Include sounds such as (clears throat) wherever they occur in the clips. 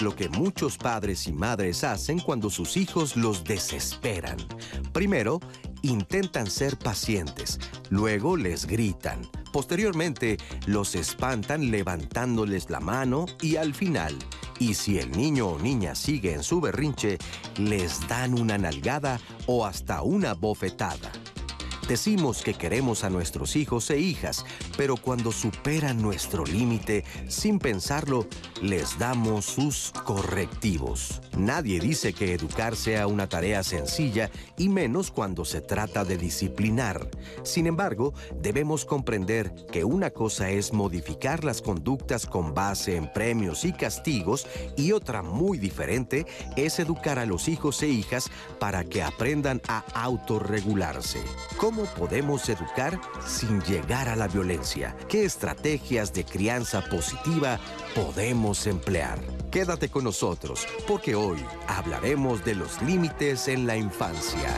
lo que muchos padres y madres hacen cuando sus hijos los desesperan. Primero, intentan ser pacientes, luego les gritan, posteriormente los espantan levantándoles la mano y al final, y si el niño o niña sigue en su berrinche, les dan una nalgada o hasta una bofetada. Decimos que queremos a nuestros hijos e hijas, pero cuando superan nuestro límite, sin pensarlo, les damos sus correctivos. Nadie dice que educar sea una tarea sencilla y menos cuando se trata de disciplinar. Sin embargo, debemos comprender que una cosa es modificar las conductas con base en premios y castigos y otra muy diferente es educar a los hijos e hijas para que aprendan a autorregularse. ¿Cómo podemos educar sin llegar a la violencia? ¿Qué estrategias de crianza positiva podemos emplear? Quédate con nosotros, porque hoy hablaremos de los límites en la infancia.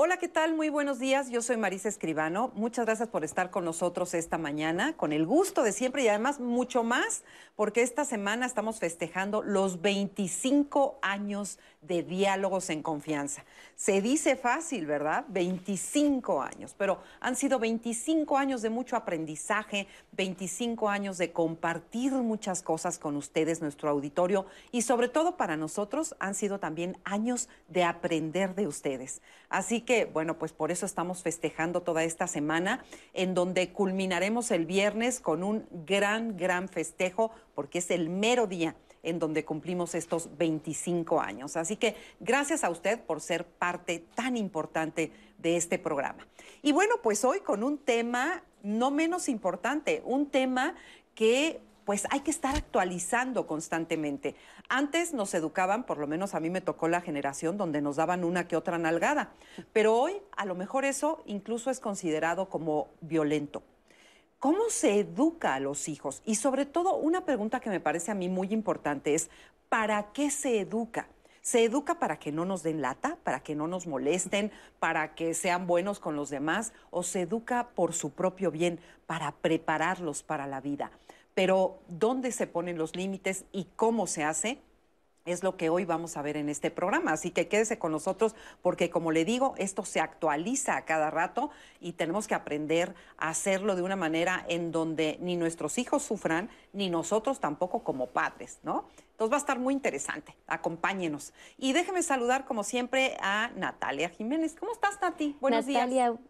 Hola, ¿qué tal? Muy buenos días. Yo soy Marisa Escribano. Muchas gracias por estar con nosotros esta mañana, con el gusto de siempre y además mucho más, porque esta semana estamos festejando los 25 años de diálogos en confianza. Se dice fácil, ¿verdad? 25 años, pero han sido 25 años de mucho aprendizaje, 25 años de compartir muchas cosas con ustedes, nuestro auditorio, y sobre todo para nosotros han sido también años de aprender de ustedes. Así que, bueno, pues por eso estamos festejando toda esta semana, en donde culminaremos el viernes con un gran, gran festejo, porque es el mero día en donde cumplimos estos 25 años. Así que gracias a usted por ser parte tan importante de este programa. Y bueno, pues hoy con un tema no menos importante, un tema que pues hay que estar actualizando constantemente. Antes nos educaban, por lo menos a mí me tocó la generación donde nos daban una que otra nalgada, pero hoy a lo mejor eso incluso es considerado como violento. ¿Cómo se educa a los hijos? Y sobre todo, una pregunta que me parece a mí muy importante es, ¿para qué se educa? ¿Se educa para que no nos den lata, para que no nos molesten, para que sean buenos con los demás? ¿O se educa por su propio bien, para prepararlos para la vida? Pero, ¿dónde se ponen los límites y cómo se hace? Es lo que hoy vamos a ver en este programa. Así que quédese con nosotros porque, como le digo, esto se actualiza a cada rato y tenemos que aprender a hacerlo de una manera en donde ni nuestros hijos sufran, ni nosotros tampoco como padres, ¿no? Entonces va a estar muy interesante. Acompáñenos. Y déjeme saludar, como siempre, a Natalia Jiménez. ¿Cómo estás, Nati? Buenos Natalia, días.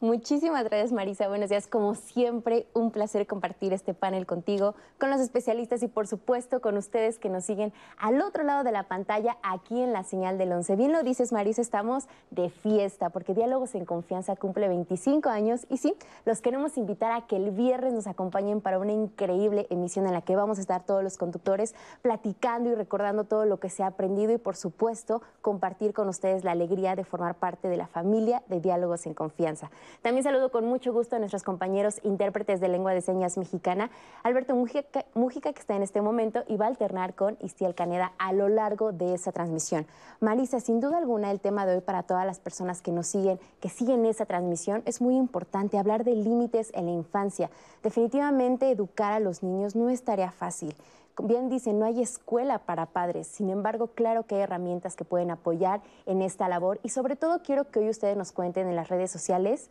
Muchísimas gracias, Marisa. Buenos días. Como siempre, un placer compartir este panel contigo, con los especialistas y, por supuesto, con ustedes que nos siguen al otro lado de la pantalla, aquí en la señal del 11. Bien lo dices, Marisa, estamos de fiesta porque Diálogos en Confianza cumple 25 años y sí, los queremos invitar a que el viernes nos acompañen para una increíble emisión en la que vamos a estar todos los conductores platicando y recordando todo lo que se ha aprendido y, por supuesto, compartir con ustedes la alegría de formar parte de la familia de Diálogos en Confianza. También saludo con mucho gusto a nuestros compañeros intérpretes de lengua de señas mexicana, Alberto Mujica, que está en este momento y va a alternar con Istiel Caneda a lo largo de esa transmisión. Marisa, sin duda alguna el tema de hoy para todas las personas que nos siguen, que siguen esa transmisión, es muy importante hablar de límites en la infancia. Definitivamente educar a los niños no es tarea fácil bien dice, no hay escuela para padres. Sin embargo, claro que hay herramientas que pueden apoyar en esta labor. Y sobre todo quiero que hoy ustedes nos cuenten en las redes sociales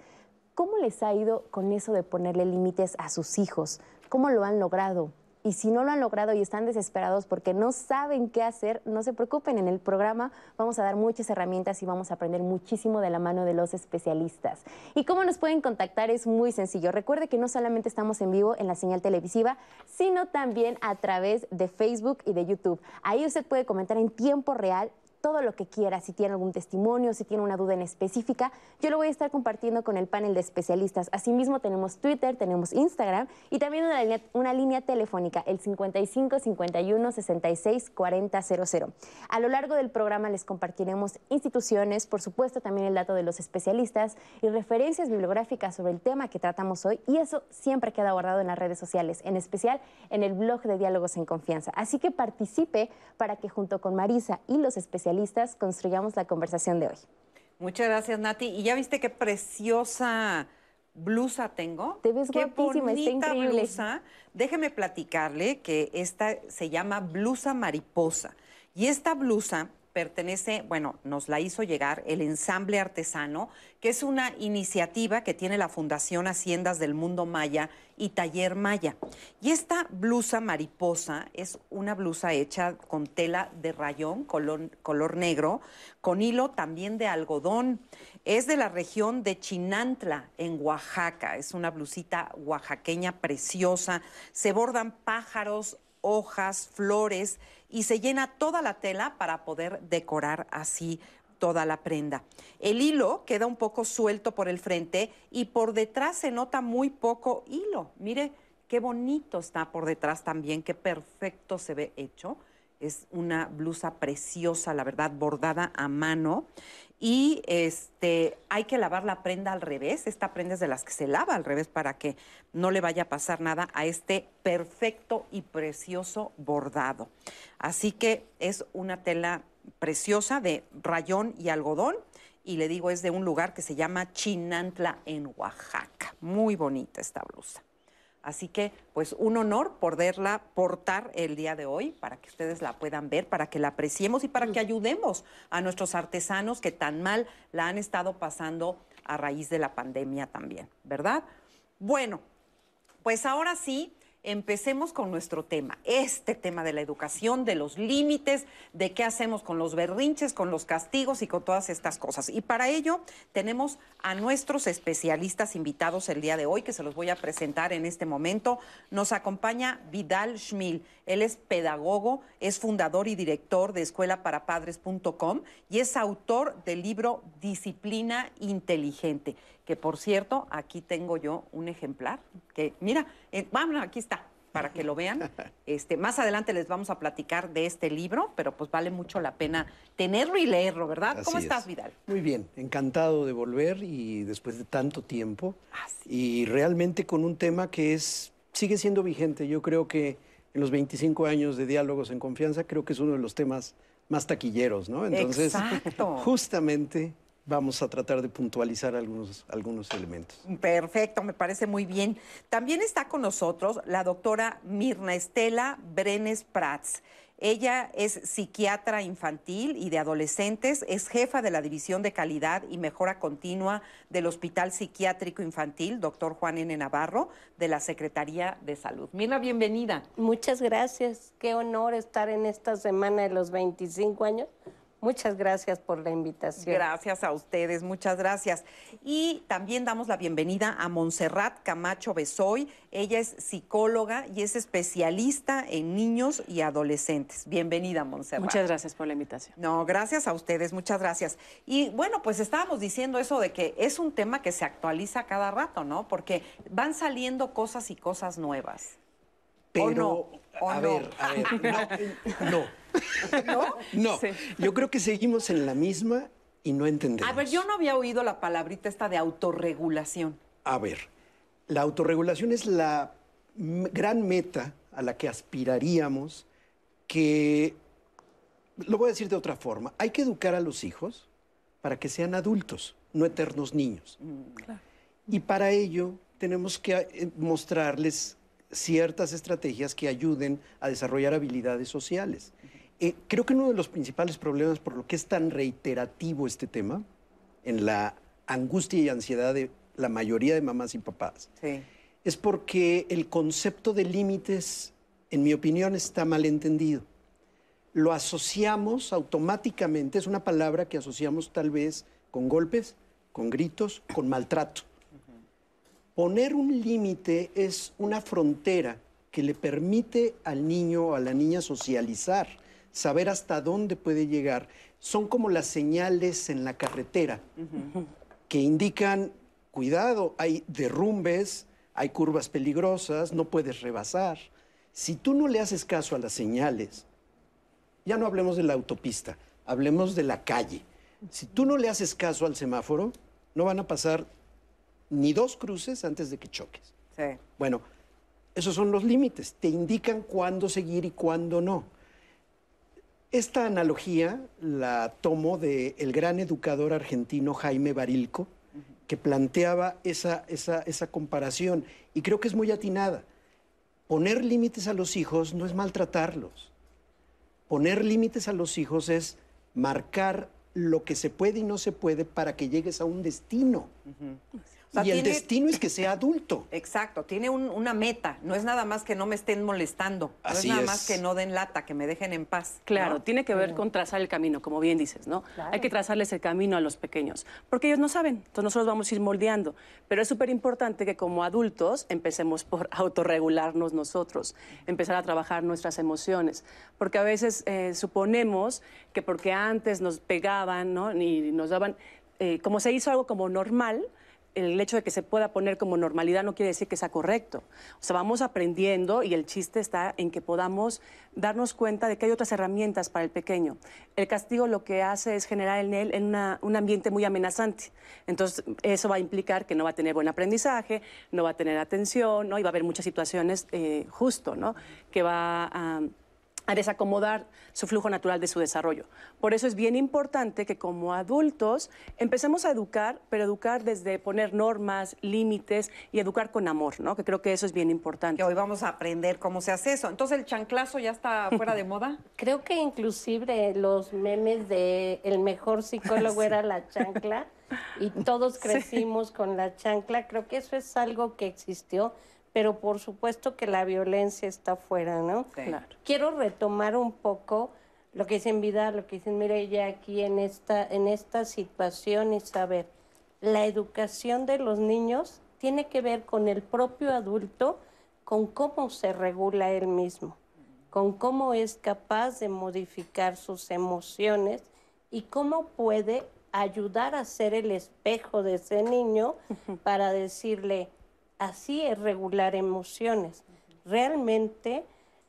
cómo les ha ido con eso de ponerle límites a sus hijos, cómo lo han logrado, y si no lo han logrado y están desesperados porque no saben qué hacer, no se preocupen. En el programa vamos a dar muchas herramientas y vamos a aprender muchísimo de la mano de los especialistas. Y cómo nos pueden contactar es muy sencillo. Recuerde que no solamente estamos en vivo en la señal televisiva, sino también a través de Facebook y de YouTube. Ahí usted puede comentar en tiempo real todo lo que quiera, si tiene algún testimonio, si tiene una duda en específica, yo lo voy a estar compartiendo con el panel de especialistas. Asimismo, tenemos Twitter, tenemos Instagram y también una línea, una línea telefónica, el 55 51 66 40 00. A lo largo del programa les compartiremos instituciones, por supuesto también el dato de los especialistas y referencias bibliográficas sobre el tema que tratamos hoy y eso siempre queda guardado en las redes sociales, en especial en el blog de Diálogos en Confianza. Así que participe para que junto con Marisa y los especialistas construyamos la conversación de hoy. Muchas gracias, Nati. Y ya viste qué preciosa blusa tengo. Te ves Qué guapísima, está bonita increíble. blusa. Déjeme platicarle que esta se llama blusa mariposa. Y esta blusa pertenece, bueno, nos la hizo llegar el Ensamble Artesano, que es una iniciativa que tiene la Fundación Haciendas del Mundo Maya y Taller Maya. Y esta blusa mariposa es una blusa hecha con tela de rayón, color, color negro, con hilo también de algodón. Es de la región de Chinantla, en Oaxaca. Es una blusita oaxaqueña preciosa. Se bordan pájaros, hojas, flores y se llena toda la tela para poder decorar así toda la prenda. El hilo queda un poco suelto por el frente y por detrás se nota muy poco hilo. Mire qué bonito está por detrás también, qué perfecto se ve hecho. Es una blusa preciosa, la verdad, bordada a mano. Y este, hay que lavar la prenda al revés. Esta prenda es de las que se lava al revés para que no le vaya a pasar nada a este perfecto y precioso bordado. Así que es una tela preciosa de rayón y algodón. Y le digo, es de un lugar que se llama Chinantla en Oaxaca. Muy bonita esta blusa. Así que, pues, un honor poderla portar el día de hoy para que ustedes la puedan ver, para que la apreciemos y para que ayudemos a nuestros artesanos que tan mal la han estado pasando a raíz de la pandemia también, ¿verdad? Bueno, pues ahora sí, empecemos con nuestro tema, este tema de la educación, de los límites, de qué hacemos con los berrinches, con los castigos y con todas estas cosas. Y para ello tenemos a nuestros especialistas invitados el día de hoy, que se los voy a presentar en este momento. Nos acompaña Vidal Schmil. Él es pedagogo, es fundador y director de escuelaparapadres.com y es autor del libro Disciplina Inteligente que por cierto, aquí tengo yo un ejemplar, que mira, eh, vamos, aquí está, para que lo vean. (laughs) Este, más adelante les vamos a platicar de este libro, pero pues vale mucho la pena tenerlo y leerlo, ¿verdad? ¿Cómo estás, es. Vidal? Muy bien, encantado de volver y después de tanto tiempo. Y realmente con un tema que es sigue siendo vigente. Yo creo que en los 25 años de diálogos en confianza, creo que es uno de los temas más taquilleros, ¿no? Entonces, Exacto. (laughs) justamente vamos a tratar de puntualizar algunos, algunos elementos. Perfecto, me parece muy bien. También está con nosotros la doctora Mirna Estela Brenes Prats. Ella es psiquiatra infantil y de adolescentes, es jefa de la División de Calidad y Mejora Continua del Hospital Psiquiátrico Infantil, doctor Juan N. Navarro, de la Secretaría de Salud. Mirna, bienvenida. Muchas gracias. Qué honor estar en esta semana de los 25 años. Muchas gracias por la invitación. Gracias a ustedes, muchas gracias. Y también damos la bienvenida a Montserrat Camacho Besoy. Ella es psicóloga y es especialista en niños y adolescentes. Bienvenida, Montserrat. Muchas gracias por la invitación. No, gracias a ustedes, muchas gracias. Y bueno, pues estábamos diciendo eso de que es un tema que se actualiza cada rato, ¿no? Porque van saliendo cosas y cosas nuevas. Pero, no? ¿O a no? ver, a ver, (laughs) no, no, (laughs) ¿No? no. Sí. Yo creo que seguimos en la misma y no entendemos. A ver, yo no había oído la palabrita esta de autorregulación. A ver, la autorregulación es la gran meta a la que aspiraríamos que, lo voy a decir de otra forma, hay que educar a los hijos para que sean adultos, no eternos niños. Y para ello tenemos que eh, mostrarles ciertas estrategias que ayuden a desarrollar habilidades sociales. Eh, creo que uno de los principales problemas por lo que es tan reiterativo este tema, en la angustia y ansiedad de la mayoría de mamás y papás, Sí. es porque el concepto de límites, en mi opinión, está mal entendido. Lo asociamos automáticamente, es una palabra que asociamos tal vez con golpes, con gritos, con maltrato. Poner un límite es una frontera que le permite al niño o a la niña socializar, saber hasta dónde puede llegar. Son como las señales en la carretera que indican, cuidado, hay derrumbes, hay curvas peligrosas, no puedes rebasar. Si tú no le haces caso a las señales, ya no hablemos de la autopista, hablemos de la calle. Si tú no le haces caso al semáforo, no van a pasar ni dos cruces antes de que choques. Sí. Bueno, esos son los límites, te indican cuándo seguir y cuándo no. Esta analogía la tomo del gran educador argentino Jaime Barilco, que planteaba esa, esa, esa comparación y creo que es muy atinada. Poner límites a los hijos no es maltratarlos. Poner límites a los hijos es marcar lo que se puede y no se puede para que llegues a un destino. Sea, y el destino es que sea adulto. Exacto, tiene un- una meta. No es nada más que no me estén molestando. No Así es nada es. más que no den lata, que me dejen en paz. Claro, ¿no? tiene que ver con trazar el camino, como bien dices, ¿no? Claro. Hay que trazarles el camino a los pequeños, porque ellos no saben, entonces nosotros vamos a ir moldeando. Pero es súper importante que como adultos empecemos por (laughs) autorregularnos nosotros, empezar a trabajar nuestras emociones, porque a veces eh, suponemos que porque antes nos pegaban, ¿no? Y nos daban, eh, como se hizo algo como normal, el hecho de que se pueda poner como normalidad no quiere decir que sea correcto. O sea, vamos aprendiendo y el chiste está en que podamos darnos cuenta de que hay otras herramientas para el pequeño. El castigo lo que hace es generar en él una- un ambiente muy amenazante. Entonces, eso va a implicar que no va a tener buen aprendizaje, no va a tener atención, ¿no? y va a haber muchas situaciones eh, justo, ¿no? Que va a a desacomodar su flujo natural de su desarrollo. Por eso es bien importante que como adultos empecemos a educar, pero educar desde poner normas, límites y educar con amor, ¿no? Que creo que eso es bien importante. Que hoy vamos a aprender cómo se hace eso. Entonces, ¿el chanclazo ya está fuera de moda? (laughs) Creo que inclusive los memes de el mejor psicólogo (laughs) era la chancla y todos crecimos con la chancla. Creo que eso es algo que existió, pero por supuesto que la violencia está fuera, ¿no? Sí. Claro. Quiero retomar un poco lo que dicen Vida, lo que dicen Mireya aquí en esta, en esta situación y saber, la educación de los niños tiene que ver con el propio adulto, con cómo se regula él mismo, con cómo es capaz de modificar sus emociones y cómo puede ayudar a ser el espejo de ese niño (laughs) para decirle, así es regular emociones. Realmente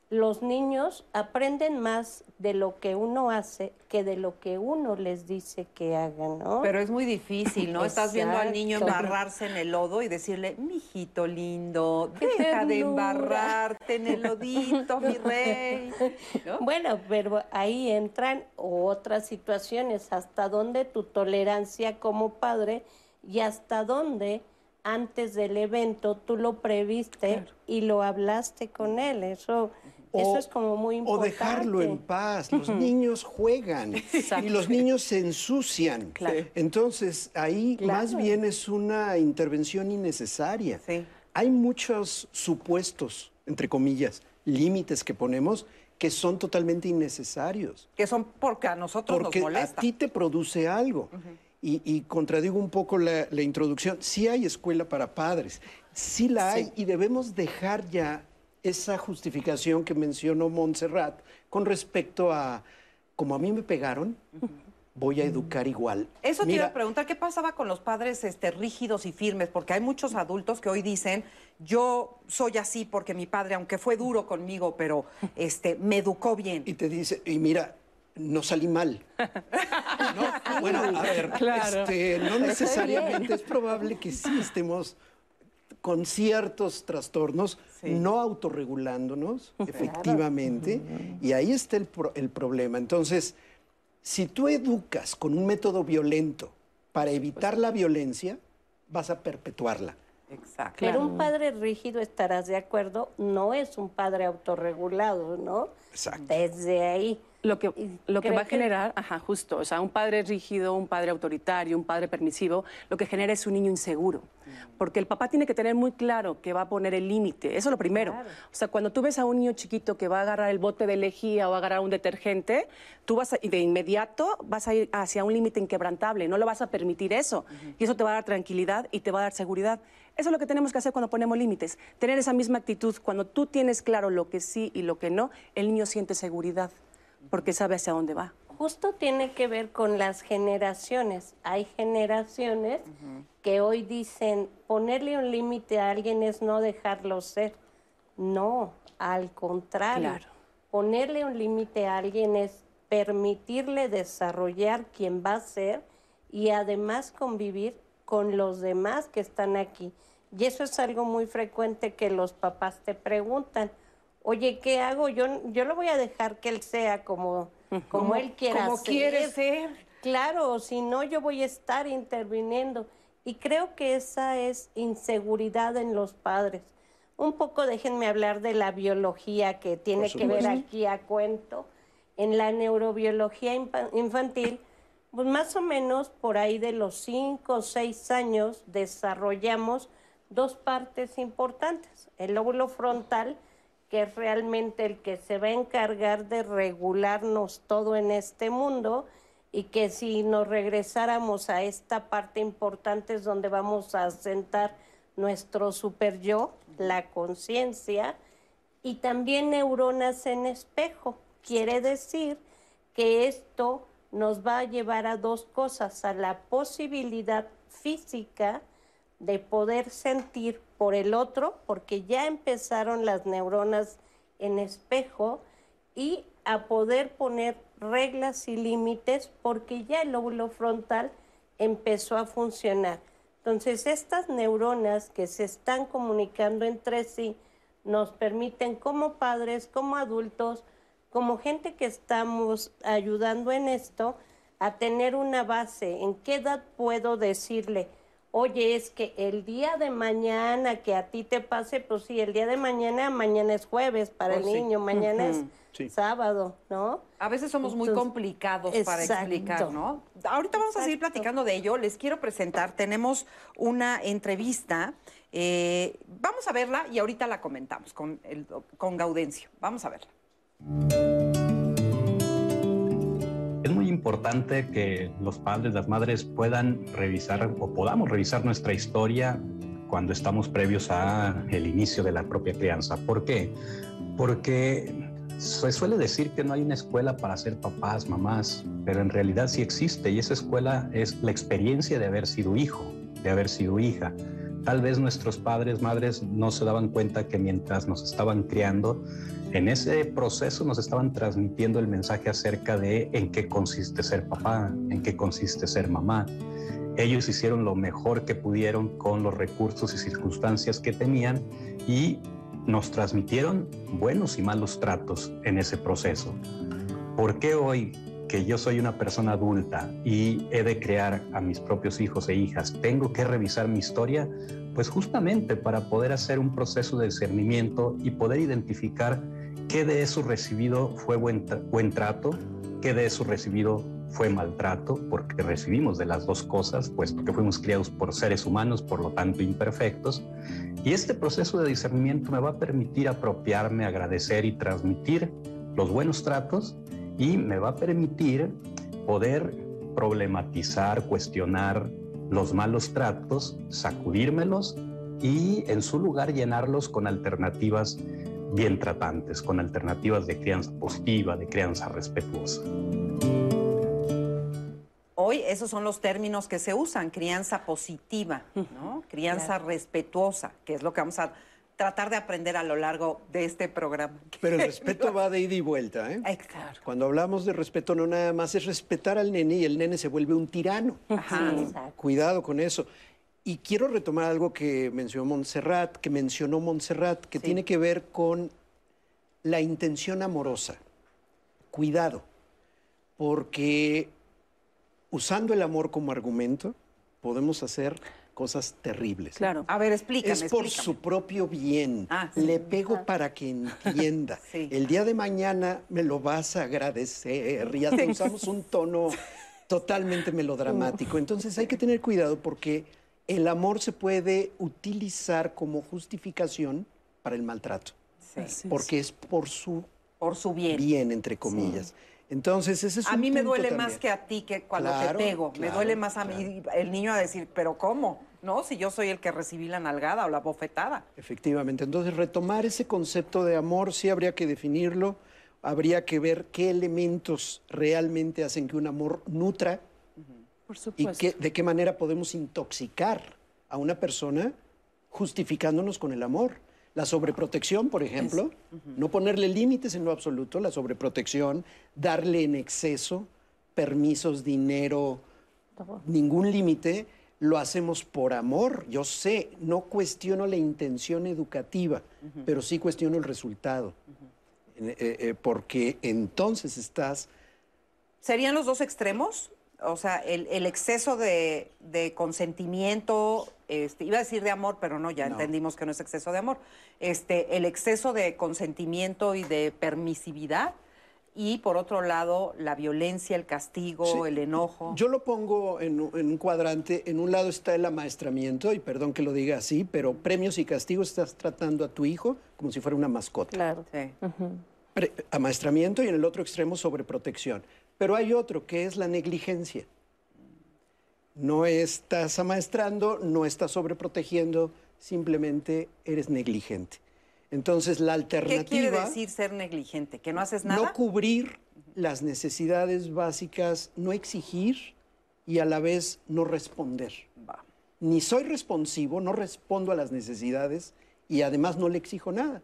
los niños aprenden más de lo que uno hace que de lo que uno les dice que hagan, ¿no? Pero es muy difícil, ¿no? Estás viendo al niño embarrarse en el lodo y decirle, mijito lindo, deja de ternura". embarrarte en el lodito, mi (laughs) rey. ¿No? Bueno, pero ahí entran otras situaciones, hasta dónde tu tolerancia como padre y hasta dónde antes del evento tú lo previste y lo hablaste con él. Eso, eso O- es como muy O importante. dejarlo en paz. Los niños juegan y los niños se ensucian. Claro. Entonces, ahí más bien es una intervención innecesaria. Sí. Hay muchos supuestos, entre comillas, límites que ponemos que son totalmente innecesarios. Que son porque a nosotros Porque nos a molesta. ti te produce algo. Y, y contradigo un poco la, la introducción. Sí hay escuela para padres, sí la hay y debemos dejar ya esa justificación que mencionó Montserrat con respecto a, como a mí me pegaron, voy a educar igual. Eso te iba Mira, a preguntar, ¿qué pasaba con los padres este, rígidos y firmes? Porque hay muchos adultos que hoy dicen, yo soy así porque mi padre, aunque fue duro conmigo, pero este, me educó bien. Y te dice, y mira, no salí mal. No, bueno, a ver, (laughs) Claro. este, no necesariamente, es probable que sí estemos con ciertos trastornos, Sí. no autorregulándonos, efectivamente, y ahí está el, pro- el problema. Entonces, si tú educas con un método violento para evitar la violencia, vas a perpetuarla. Exacto. Pero un padre rígido, estarás de acuerdo, no es un padre autorregulado, ¿no? Exacto. Desde ahí. Lo que, lo que va a generar, ajá, justo, o sea, un padre rígido, un padre autoritario, un padre permisivo, lo que genera es un niño inseguro. Porque el papá tiene que tener muy claro que va a poner el límite, eso es lo primero. Claro. O sea, cuando tú ves a un niño chiquito que va a agarrar el bote de lejía o va a agarrar un detergente, tú vas a, y de inmediato vas a ir hacia un límite inquebrantable, no lo vas a permitir eso. Y eso te va a dar tranquilidad y te va a dar seguridad. Eso es lo que tenemos que hacer cuando ponemos límites, tener esa misma actitud. Cuando tú tienes claro lo que sí y lo que no, el niño siente seguridad porque sabe hacia dónde va. Justo tiene que ver con las generaciones. Hay generaciones que hoy dicen ponerle un límite a alguien es no dejarlo ser. No, al contrario. Claro. Ponerle un límite a alguien es permitirle desarrollar quien va a ser y además convivir con los demás que están aquí. Y eso es algo muy frecuente que los papás te preguntan. Oye, ¿qué hago? Yo, yo lo voy a dejar que él sea como, como él quiera Como ser. quiere ser. Claro, si no yo voy a estar interviniendo. Y creo que esa es inseguridad en los padres. Un poco déjenme hablar de la biología que tiene que ver aquí a cuento. En la neurobiología infantil, pues más o menos por ahí de los 5 o 6 años desarrollamos dos partes importantes. El lóbulo frontal, que es realmente el que se va a encargar de regularnos todo en este mundo, y que si nos regresáramos a esta parte importante es donde vamos a sentar nuestro super yo, la conciencia, y también neuronas en espejo. Quiere decir que esto nos va a llevar a dos cosas, a la posibilidad física de poder sentir por el otro, porque ya empezaron las neuronas en espejo, y a poder poner reglas y límites porque ya el lóbulo frontal empezó a funcionar. Entonces, estas neuronas que se están comunicando entre sí nos permiten como padres, como adultos, como gente que estamos ayudando en esto, a tener una base. ¿En qué edad puedo decirle, oye, es que el día de mañana que a ti te pase, pues sí, el día de mañana, mañana es jueves para el oh, niño, mañana es sábado, ¿no? A veces somos muy complicados para explicar, ¿no? Ahorita vamos a seguir platicando de ello. Les quiero presentar, tenemos una entrevista. Eh, vamos a verla y ahorita la comentamos con, el, con Gaudencio. Vamos a verla. Importante que los padres, las madres puedan revisar o podamos revisar nuestra historia cuando estamos previos a el inicio de la propia crianza. ¿Por qué? Porque se suele decir que no hay una escuela para ser papás, mamás, pero en realidad sí existe y esa escuela es la experiencia de haber sido hijo, de haber sido hija. Tal vez nuestros padres, madres no se daban cuenta que mientras nos estaban criando, en ese proceso nos estaban transmitiendo el mensaje acerca de en qué consiste ser papá, en qué consiste ser mamá. Ellos hicieron lo mejor que pudieron con los recursos y circunstancias que tenían y nos transmitieron buenos y malos tratos en ese proceso. ¿Por qué hoy que yo soy una persona adulta y he de crear a mis propios hijos e hijas, tengo que revisar mi historia? Pues justamente para poder hacer un proceso de discernimiento y poder identificar qué de eso recibido fue buen, buen trato, qué de eso recibido fue maltrato, porque recibimos de las dos cosas, puesto que fuimos criados por seres humanos, por lo tanto imperfectos. Y este proceso de discernimiento me va a permitir apropiarme, agradecer y transmitir los buenos tratos y me va a permitir poder problematizar, cuestionar los malos tratos, sacudírmelos y en su lugar llenarlos con alternativas bien tratantes, con alternativas de crianza positiva, de crianza respetuosa. Hoy esos son los términos que se usan, crianza positiva, ¿no? Crianza respetuosa, que es lo que vamos a tratar de aprender a lo largo de este programa. (laughs) Pero el respeto va de ida y vuelta, ¿eh? Exacto. Cuando hablamos de respeto no nada más es respetar al nene y el nene se vuelve un tirano. Ajá. Cuidado con eso. Y quiero retomar algo que mencionó Montserrat, que mencionó Montserrat, que tiene que ver con la intención amorosa. Cuidado, porque usando el amor como argumento, podemos hacer cosas terribles. Claro. A ver, explícame. Es por su propio bien. Ah, Le pego para que entienda. (laughs) El día de mañana me lo vas a agradecer. Y hasta usamos un tono (laughs) totalmente melodramático. Entonces hay que tener cuidado porque el amor se puede utilizar como justificación para el maltrato. Porque es por su, por su bien. Bien, entre comillas. Entonces, ese es A mí me duele más que a ti que cuando te pego. me duele más a mí el niño a decir, pero ¿cómo? ¿No? Si yo soy el que recibí la nalgada o la bofetada. Efectivamente. Entonces, retomar ese concepto de amor sí habría que definirlo. Habría que ver qué elementos realmente hacen que un amor nutra. Por supuesto. Y de qué manera podemos intoxicar a una persona justificándonos con el amor. La sobreprotección, por ejemplo, no ponerle límites en lo absoluto, la sobreprotección, darle en exceso permisos, dinero, ningún límite, lo hacemos por amor. Yo sé, no cuestiono la intención educativa, pero sí cuestiono el resultado, eh, eh, porque entonces estás... ¿Serían los dos extremos? O sea, el, el exceso de, de consentimiento, este, iba a decir de amor, pero no, ya No. entendimos que no es exceso de amor. Este, el exceso de consentimiento y de permisividad. Y por otro lado, la violencia, el castigo, Sí. el enojo. Yo lo pongo en, un- en un cuadrante. En un lado está el amaestramiento, y perdón que lo diga así, pero premios y castigos estás tratando a tu hijo como si fuera una mascota. Claro. Sí. Pre- amaestramiento y en el otro extremo sobreprotección. Pero hay otro que es la negligencia. No estás amaestrando, no estás sobreprotegiendo, simplemente eres negligente. Entonces la ¿Qué alternativa quiere decir ser negligente? ¿Que no haces nada? no cubrir las necesidades básicas, no exigir y a la vez no responder. Va. Ni soy responsivo, no respondo a las necesidades y además no le exijo nada.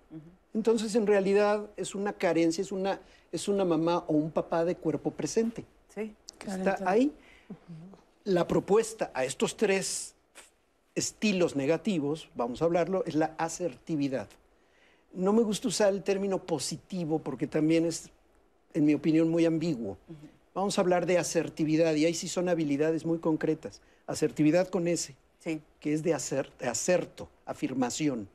Entonces, en realidad, es una carencia, es una, es una mamá o un papá de cuerpo presente. Sí. Está ahí. La propuesta a estos tres estilos negativos, vamos a hablarlo, es la asertividad. No me gusta usar el término positivo porque también es, en mi opinión, muy ambiguo. Vamos a hablar de asertividad y ahí sí son habilidades muy concretas. Asertividad con S, Sí. que es de, acer- de acerto, afirmación,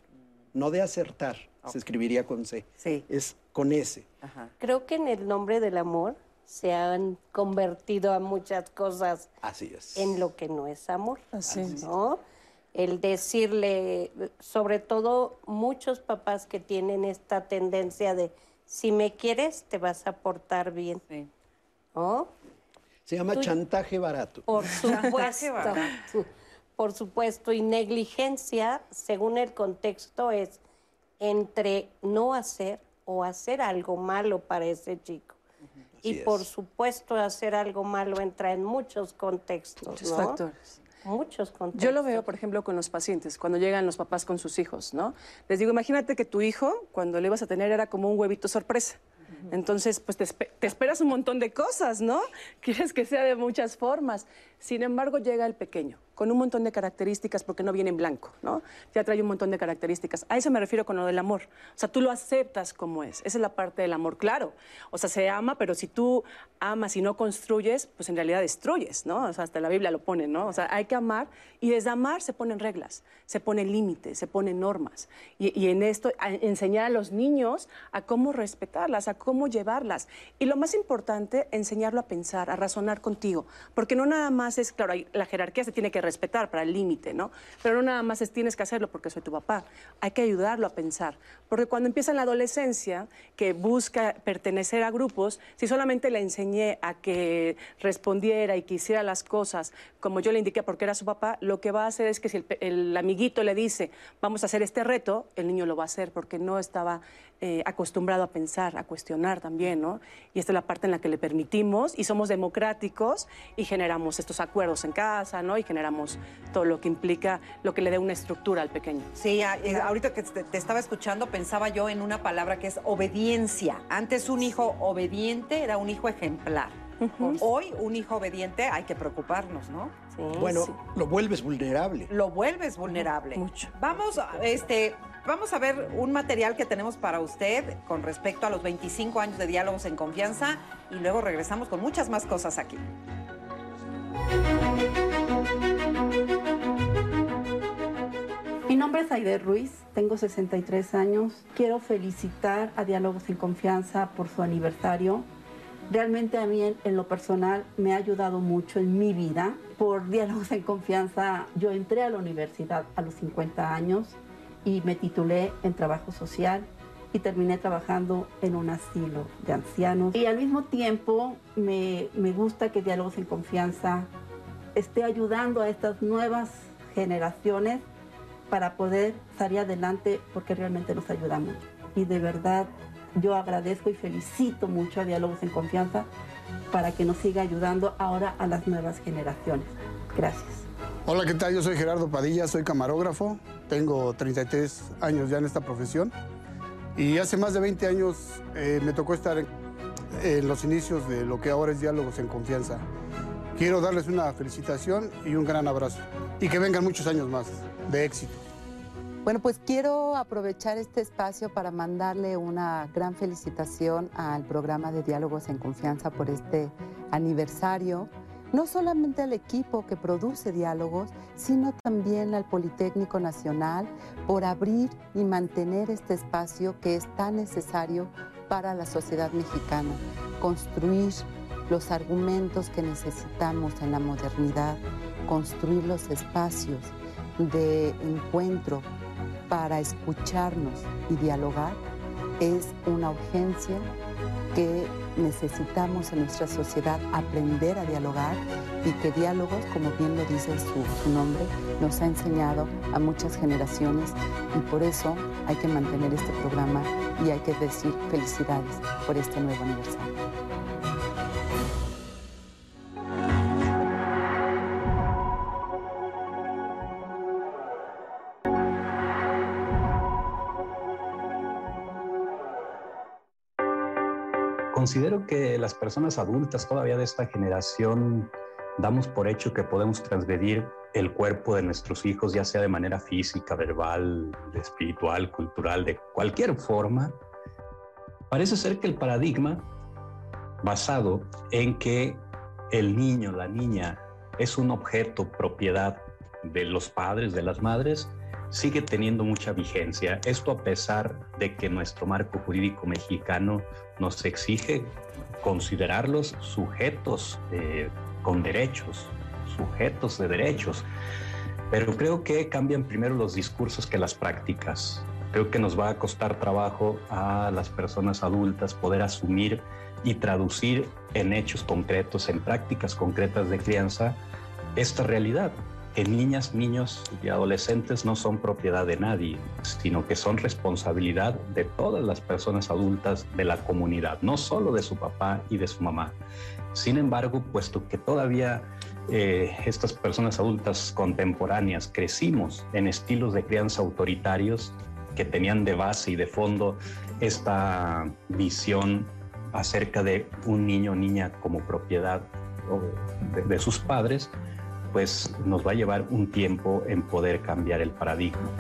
no de acertar, se escribiría con C. Sí. Es con S. Ajá. Creo que en el nombre del amor se han convertido a muchas cosas Así es. en lo que no es amor. Así es. El decirle, sobre todo muchos papás que tienen esta tendencia de si me quieres te vas a portar bien, Sí. ¿no? Se llama Tú- chantaje barato. Por (laughs) supuesto. barato. Por supuesto. Y negligencia, según el contexto, es entre no hacer o hacer algo malo para ese chico. y por es. supuesto, hacer algo malo entra en muchos contextos, Muchos ¿no? factores. Muchos contextos. Yo lo veo, por ejemplo, con los pacientes, cuando llegan los papás con sus hijos, ¿no? Les digo, imagínate que tu hijo, cuando le ibas a tener, era como un huevito sorpresa. Entonces, pues te, espe- te esperas un montón de cosas, ¿no? (laughs) Quieres que sea de muchas formas. Sin embargo, llega el pequeño, con un montón de características, porque no viene en blanco, ¿no? Ya trae un montón de características. A eso me refiero con lo del amor. O sea, tú lo aceptas como es. Esa es la parte del amor, claro. O sea, se ama, pero si tú amas y no construyes, pues en realidad destruyes, ¿no? O sea, hasta la Biblia lo pone, ¿no? O sea, hay que amar y desde amar se ponen reglas, se ponen límites, se ponen normas. Y, y en esto, a enseñar a los niños a cómo respetarlas, a cómo llevarlas. Y lo más importante, enseñarlo a pensar, a razonar contigo. Porque no nada más es, claro, la jerarquía se tiene que respetar para el límite, ¿no? Pero no nada más es tienes que hacerlo porque soy tu papá. Hay que ayudarlo a pensar. Porque cuando empieza la adolescencia, que busca pertenecer a grupos, si solamente le enseñé a que respondiera y que hiciera las cosas como yo le indiqué porque era su papá, lo que va a hacer es que si el, amiguito le dice, vamos a hacer este reto, el niño lo va a hacer porque no estaba eh, acostumbrado a pensar, a cuestionar también, ¿no? Y esta es la parte en la que le permitimos y somos democráticos y generamos estos acuerdos en casa, ¿no? Y generamos todo lo que implica, lo que le dé una estructura al pequeño. Sí, a- eh, ahorita que te, te estaba escuchando pensaba yo en una palabra que es obediencia. Antes un hijo obediente era un hijo ejemplar. Hoy un hijo obediente hay que preocuparnos, ¿no? Sí, Bueno, sí. lo vuelves vulnerable. Lo vuelves vulnerable. Mucho. Vamos, este, vamos a ver un material que tenemos para usted con respecto a los 25 años de diálogos en confianza y luego regresamos con muchas más cosas aquí. Mi nombre es Aide Ruiz, tengo 63 años. Quiero felicitar a Diálogos en Confianza por su aniversario. Realmente a mí en, lo personal me ha ayudado mucho en mi vida. Por Diálogos en Confianza yo entré a la universidad a los 50 años y me titulé en trabajo social y terminé trabajando en un asilo de ancianos. Y al mismo tiempo me, me gusta que Diálogos en Confianza esté ayudando a estas nuevas generaciones para poder salir adelante porque realmente nos ayuda mucho. Y de verdad yo agradezco y felicito mucho a Diálogos en Confianza para que nos siga ayudando ahora a las nuevas generaciones. Gracias. Hola, ¿qué tal? Yo soy Gerardo Padilla, soy camarógrafo, tengo 33 años ya en esta profesión y hace más de 20 años eh, me tocó estar en, en los inicios de lo que ahora es Diálogos en Confianza. Quiero darles una felicitación y un gran abrazo y que vengan muchos años más de éxito. Bueno, pues quiero aprovechar este espacio para mandarle una gran felicitación al programa de Diálogos en Confianza por este aniversario. No solamente al equipo que produce diálogos, sino también al Politécnico Nacional por abrir y mantener este espacio que es tan necesario para la sociedad mexicana, construir los argumentos que necesitamos en la modernidad, construir los espacios de encuentro para escucharnos y dialogar, es una urgencia que necesitamos en nuestra sociedad aprender a dialogar y que diálogos, como bien lo dice su, nombre, nos ha enseñado a muchas generaciones y por eso hay que mantener este programa y hay que decir felicidades por este nuevo aniversario. Considero que las personas adultas todavía de esta generación damos por hecho que podemos transgredir el cuerpo de nuestros hijos, ya sea de manera física, verbal, espiritual, cultural, de cualquier forma. Parece ser que el paradigma basado en que el niño, la niña, es un objeto propiedad de los padres, de las madres, sigue teniendo mucha vigencia. Esto a pesar de que nuestro marco jurídico mexicano nos exige considerarlos sujetos eh, con derechos, sujetos de derechos. Pero creo que cambian primero los discursos que las prácticas. Creo que nos va a costar trabajo a las personas adultas poder asumir y traducir en hechos concretos, en prácticas concretas de crianza, esta realidad que niñas, niños y adolescentes no son propiedad de nadie, sino que son responsabilidad de todas las personas adultas de la comunidad, no solo de su papá y de su mamá. Sin embargo, puesto que todavía eh, estas personas adultas contemporáneas crecimos en estilos de crianza autoritarios que tenían de base y de fondo esta visión acerca de un niño o niña como propiedad de sus padres, pues nos va a llevar un tiempo en poder cambiar el paradigma.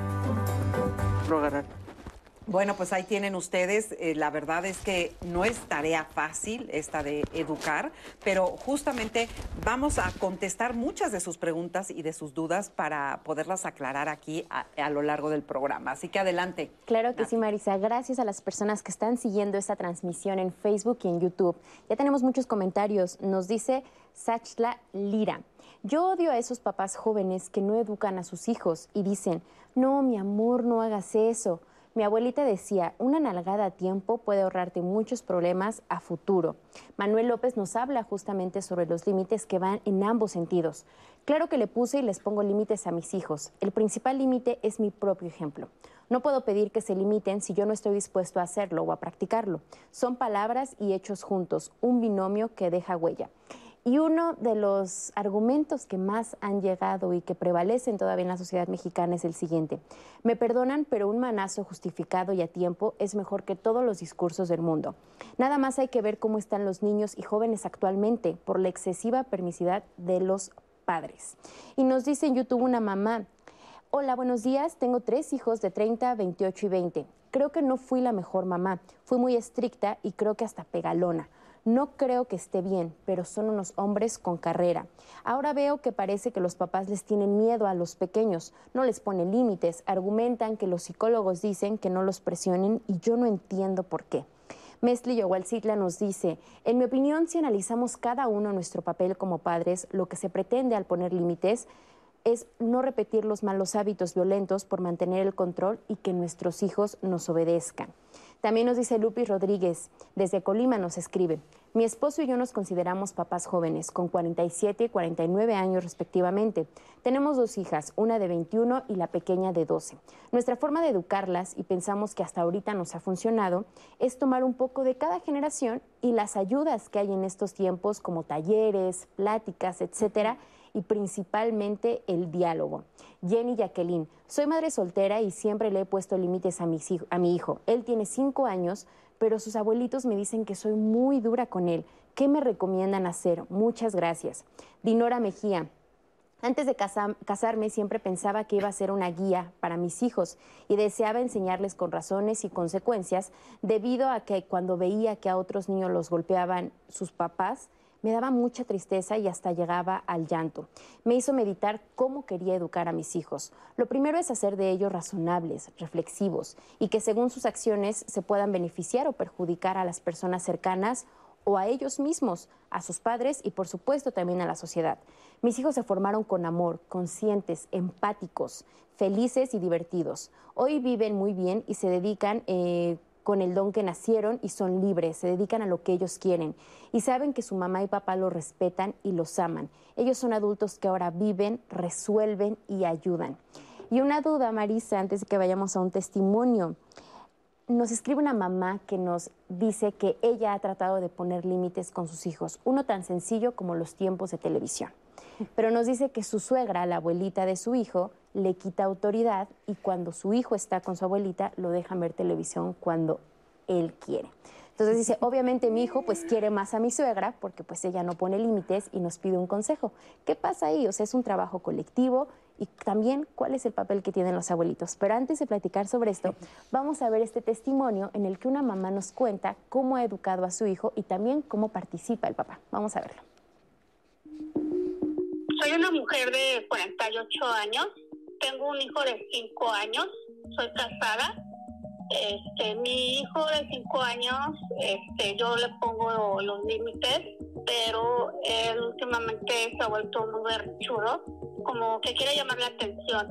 Bueno, pues ahí tienen ustedes. Eh, la verdad es que no es tarea fácil esta de educar, pero justamente vamos a contestar muchas de sus preguntas y de sus dudas para poderlas aclarar aquí a, lo largo del programa. Así que adelante. Claro que sí, Marisa. Gracias a las personas que están siguiendo esta transmisión en Facebook y en YouTube. Ya tenemos muchos comentarios. Nos dice Sachla Lira. Yo odio a esos papás jóvenes que no educan a sus hijos y dicen, no, mi amor, no hagas eso. Mi abuelita decía, una nalgada a tiempo puede ahorrarte muchos problemas a futuro. Manuel López nos habla justamente sobre los límites que van en ambos sentidos. Claro que le puse y les pongo límites a mis hijos. El principal límite es mi propio ejemplo. No puedo pedir que se limiten si yo no estoy dispuesto a hacerlo o a practicarlo. Son palabras y hechos juntos, un binomio que deja huella. Y uno de los argumentos que más han llegado y que prevalecen todavía en la sociedad mexicana es el siguiente. Me perdonan, pero un manazo justificado y a tiempo es mejor que todos los discursos del mundo. Nada más hay que ver cómo están los niños y jóvenes actualmente por la excesiva permisidad de los padres. Y nos dice en YouTube una mamá, hola, buenos días, tengo tres hijos de 30, 28 y 20. Creo que no fui la mejor mamá, fui muy estricta y creo que hasta pegalona. No creo que esté bien, pero son unos hombres con carrera. Ahora veo que parece que los papás les tienen miedo a los pequeños, no les ponen límites, argumentan que los psicólogos dicen que no los presionen y yo no entiendo por qué. Mesli Yowalcitla nos dice, en mi opinión, si analizamos cada uno nuestro papel como padres, lo que se pretende al poner límites es no repetir los malos hábitos violentos por mantener el control y que nuestros hijos nos obedezcan. También nos dice Lupi Rodríguez, desde Colima nos escribe, mi esposo y yo nos consideramos papás jóvenes, con 47 y 49 años respectivamente. Tenemos dos hijas, una de 21 y la pequeña de 12. Nuestra forma de educarlas, y pensamos que hasta ahorita nos ha funcionado, es tomar un poco de cada generación y las ayudas que hay en estos tiempos, como talleres, pláticas, etcétera, y principalmente el diálogo. Jenny Jacqueline, soy madre soltera y siempre le he puesto límites a, a mi hijo. Él tiene cinco años, pero sus abuelitos me dicen que soy muy dura con él. ¿Qué me recomiendan hacer? Muchas gracias. Dinora Mejía. Antes de casarme siempre pensaba que iba a ser una guía para mis hijos y deseaba enseñarles con razones y consecuencias debido a que cuando veía que a otros niños los golpeaban sus papás, Me daba mucha tristeza y hasta llegaba al llanto. Me hizo meditar cómo quería educar a mis hijos. Lo primero es hacer de ellos razonables, reflexivos y que según sus acciones se puedan beneficiar o perjudicar a las personas cercanas o a ellos mismos, a sus padres y por supuesto también a la sociedad. Mis hijos se formaron con amor, conscientes, empáticos, felices y divertidos. Hoy viven muy bien y se dedican eh, con el don que nacieron y son libres, se dedican a lo que ellos quieren y saben que su mamá y papá los respetan y los aman. Ellos son adultos que ahora viven, resuelven y ayudan. Y una duda, Marisa, antes de que vayamos a un testimonio. Nos escribe una mamá que nos dice que ella ha tratado de poner límites con sus hijos, uno tan sencillo como los tiempos de televisión. Pero nos dice que su suegra, la abuelita de su hijo, le quita autoridad y cuando su hijo está con su abuelita lo deja ver televisión cuando él quiere. Entonces dice, obviamente mi hijo pues quiere más a mi suegra porque pues ella no pone límites y nos pide un consejo. ¿Qué pasa ahí? O sea, es un trabajo colectivo y también cuál es el papel que tienen los abuelitos. Pero antes de platicar sobre esto, vamos a ver este testimonio en el que una mamá nos cuenta cómo ha educado a su hijo y también cómo participa el papá. Vamos a verlo. Soy una mujer de 48 años tengo un hijo de cinco años, soy casada. Este, mi hijo de cinco años, este, yo le pongo los límites, pero él últimamente se ha vuelto muy berchudo, como que quiere llamar la atención.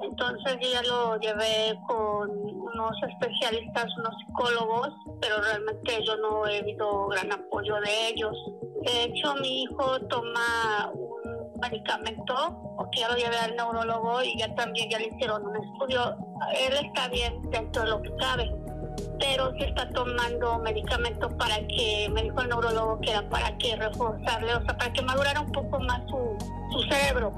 Entonces yo ya lo llevé con unos especialistas, unos psicólogos, pero realmente yo no he visto gran apoyo de ellos. De hecho, mi hijo toma medicamento, porque ya lo llevé al neurólogo y ya también ya le hicieron un estudio. Él está bien dentro de lo que cabe, pero se está tomando medicamento para que, me dijo el neurólogo que era para que reforzarle, o sea, para que madurara un poco más su, su cerebro.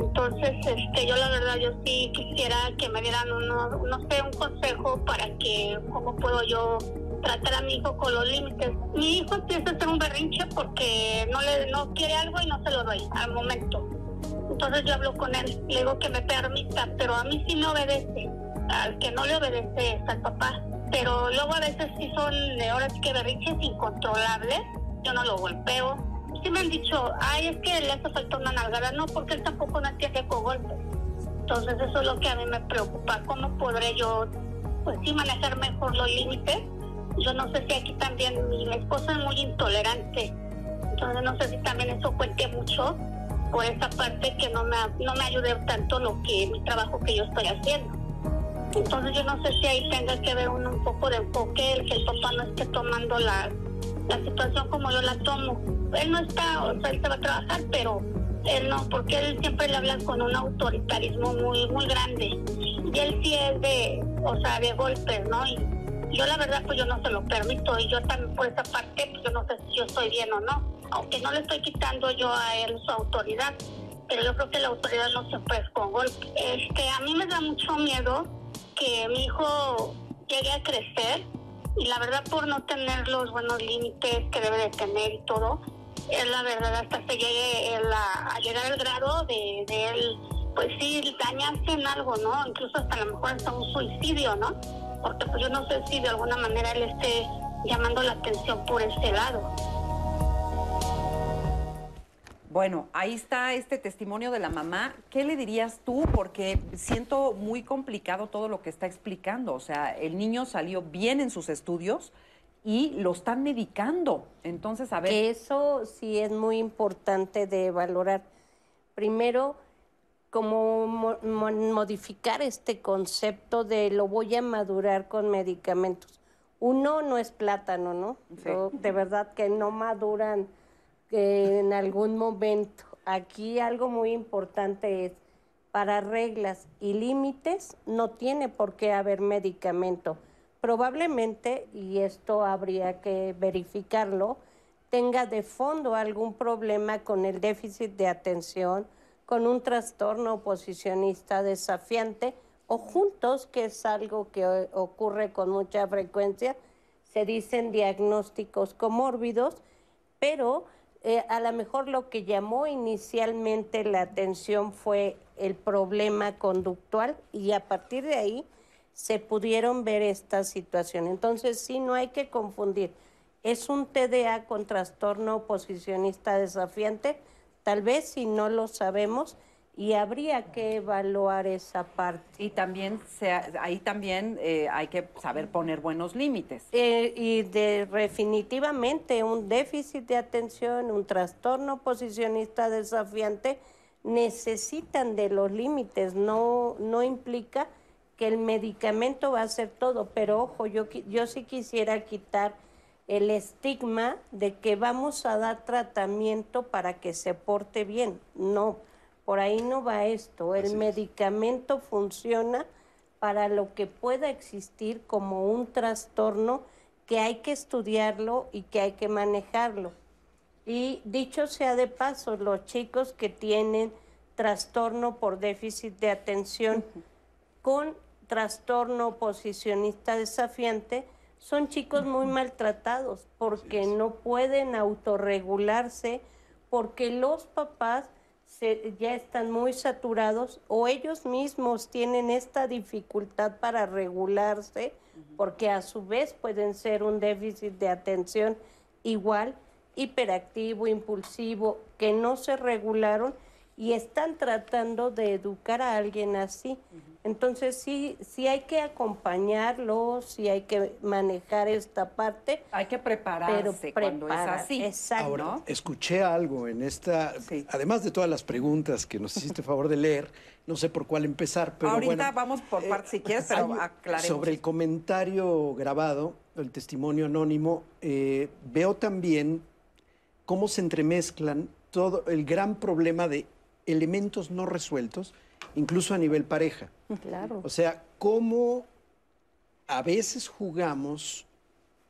Entonces, este, yo la verdad, yo sí quisiera que me dieran uno, no sé, un consejo para que, cómo puedo yo tratar a mi hijo con los límites. Mi hijo empieza a hacer un berrinche porque no le no quiere algo y no se lo doy al momento. Entonces yo hablo con él, le digo que me permita, pero a mí sí me obedece. Al que no le obedece es al papá. Pero luego a veces sí son, ahora sí que berrinches incontrolables. Yo no lo golpeo. Sí me han dicho, ay, es que le hace falta una nalgada. No, porque él tampoco no entiende con golpes. Entonces eso es lo que a mí me preocupa. ¿Cómo podré yo, pues sí, manejar mejor los límites? Yo no sé si aquí también mi esposa es muy intolerante, entonces no sé si también eso cuente mucho por esa parte que no me, no me ayude tanto lo que mi trabajo que yo estoy haciendo. Entonces yo no sé si ahí tenga que ver un, poco de enfoque, el que el papá no esté tomando la, la situación como yo la tomo. Él no está, o sea, él se va a trabajar, pero él no, porque él siempre le habla con un autoritarismo muy, muy grande. Y él sí es de, o sea, de golpes, ¿no? Y yo la verdad pues yo no se lo permito y yo también por esa parte pues yo no sé si yo estoy bien o no, aunque no le estoy quitando yo a él su autoridad, pero yo creo que la autoridad no se puede con golpe. Este, a mí me da mucho miedo que mi hijo llegue a crecer y la verdad por no tener los buenos límites que debe de tener y todo, es la verdad hasta se llegue a, llegar al grado de, de él pues sí dañarse en algo, ¿no? Incluso hasta a lo mejor hasta un suicidio, ¿no? Porque pues yo no sé si de alguna manera él esté llamando la atención por ese lado. Bueno, ahí está este testimonio de la mamá. ¿Qué le dirías tú? Porque siento muy complicado todo lo que está explicando. O sea, el niño salió bien en sus estudios y lo están medicando. Entonces, a ver. Eso sí es muy importante de valorar. Primero, como modificar este concepto de lo voy a madurar con medicamentos. Uno no es plátano, ¿no? de verdad que no maduran en algún momento. Aquí algo muy importante es, para reglas y límites no tiene por qué haber medicamento. Probablemente, y esto habría que verificarlo, tenga de fondo algún problema con el déficit de atención, con un trastorno oposicionista desafiante o juntos, que es algo que ocurre con mucha frecuencia, se dicen diagnósticos comórbidos, pero eh, a lo mejor lo que llamó inicialmente la atención fue el problema conductual y a partir de ahí se pudieron ver esta situación. Entonces, sí, no hay que confundir es un TDA con trastorno oposicionista desafiante, tal vez si no lo sabemos, y habría que evaluar esa parte. Y también ahí también eh, hay que saber poner buenos límites. Eh, y de, definitivamente un déficit de atención, un trastorno oposicionista desafiante, necesitan de los límites, no, no implica que el medicamento va a hacer todo, pero ojo, yo, yo sí quisiera quitar el estigma de que vamos a dar tratamiento para que se porte bien. No, por ahí no va esto. El medicamento funciona para lo que pueda existir como un trastorno que hay que estudiarlo y que hay que manejarlo. Y dicho sea de paso, los chicos que tienen trastorno por déficit de atención con trastorno oposicionista desafiante son chicos muy maltratados porque no pueden autorregularse, porque los papás ya están muy saturados o ellos mismos tienen esta dificultad para regularse porque a su vez pueden ser un déficit de atención igual, hiperactivo, impulsivo, que no se regularon y están tratando de educar a alguien así. Entonces sí, sí hay que acompañarlos, sí hay que manejar esta parte. Hay que prepararse cuando es así. Exacto. Ahora, escuché algo en esta, además de todas las preguntas que nos hiciste favor de leer, no sé por cuál empezar, pero Ahorita vamos por eh, partes si quieres, pero aclaremos. Sobre el comentario grabado, el testimonio anónimo, eh, veo también cómo se entremezclan todo el gran problema de elementos no resueltos, incluso a nivel pareja. Claro. O sea, cómo a veces jugamos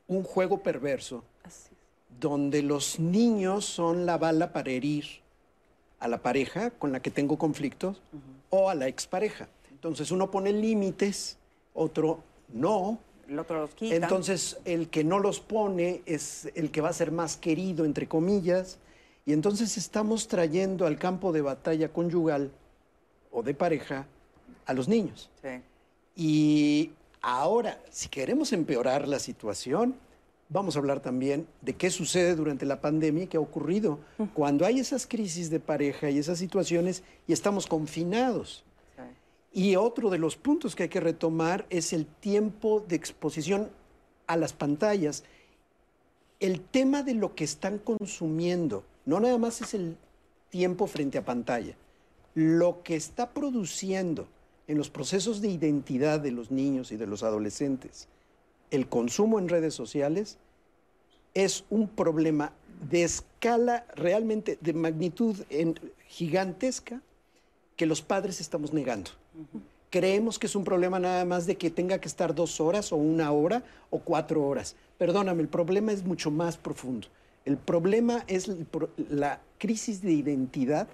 un juego perverso donde los niños son la bala para herir a la pareja con la que tengo conflictos o a la expareja. Entonces uno pone límites, otro no. El otro los quita. Entonces el que no los pone es el que va a ser más querido, entre comillas, y entonces estamos trayendo al campo de batalla conyugal o de pareja a los niños. Y ahora, si queremos empeorar la situación, vamos a hablar también de qué sucede durante la pandemia y qué ha ocurrido cuando hay esas crisis de pareja y esas situaciones y estamos confinados. Y otro de los puntos que hay que retomar es el tiempo de exposición a las pantallas. El tema de lo que están consumiendo no nada más es el tiempo frente a pantalla. Lo que está produciendo en los procesos de identidad de los niños y de los adolescentes, el consumo en redes sociales, es un problema de escala realmente de magnitud gigantesca que los padres estamos negando. Creemos que es un problema nada más de que tenga que estar dos horas o una hora o cuatro horas. Perdóname, el problema es mucho más profundo. El problema es la crisis de identidad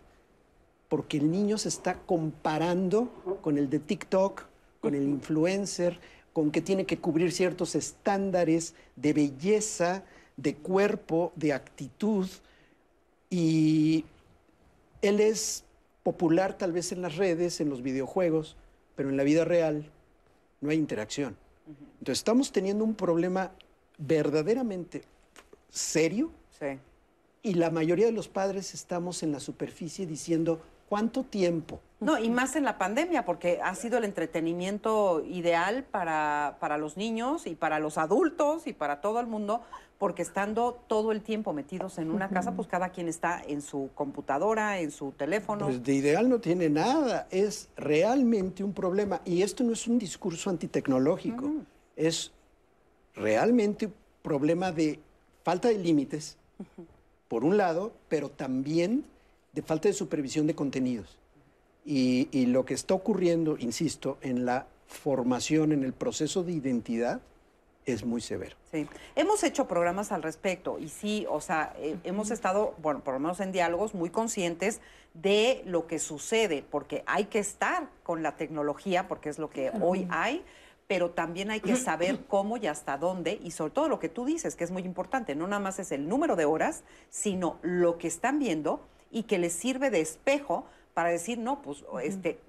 porque el niño se está comparando con el de TikTok, con el influencer, con que tiene que cubrir ciertos estándares de belleza, de cuerpo, de actitud. Y él es popular tal vez en las redes, en los videojuegos, pero en la vida real no hay interacción. Entonces estamos teniendo un problema verdaderamente serio. Sí. Y la mayoría de los padres estamos en la superficie diciendo, ¿cuánto tiempo? No, y más en la pandemia, porque ha sido el entretenimiento ideal para, para los niños y para los adultos y para todo el mundo, porque estando todo el tiempo metidos en una casa, pues cada quien está en su computadora, en su teléfono. Pues de ideal no tiene nada, es realmente un problema. Y esto no es un discurso antitecnológico, es realmente un problema de falta de límites, por un lado, pero también de falta de supervisión de contenidos. Y, lo que está ocurriendo, insisto, en la formación, en el proceso de identidad, es muy severo. Sí, hemos hecho programas al respecto y sí, o sea, eh, hemos estado, bueno, por lo menos en diálogos muy conscientes de lo que sucede, porque hay que estar con la tecnología, porque es lo que hoy hay, pero también hay que saber cómo y hasta dónde, y sobre todo lo que tú dices, que es muy importante, no nada más es el número de horas, sino lo que están viendo y que les sirve de espejo para decir, no, pues este,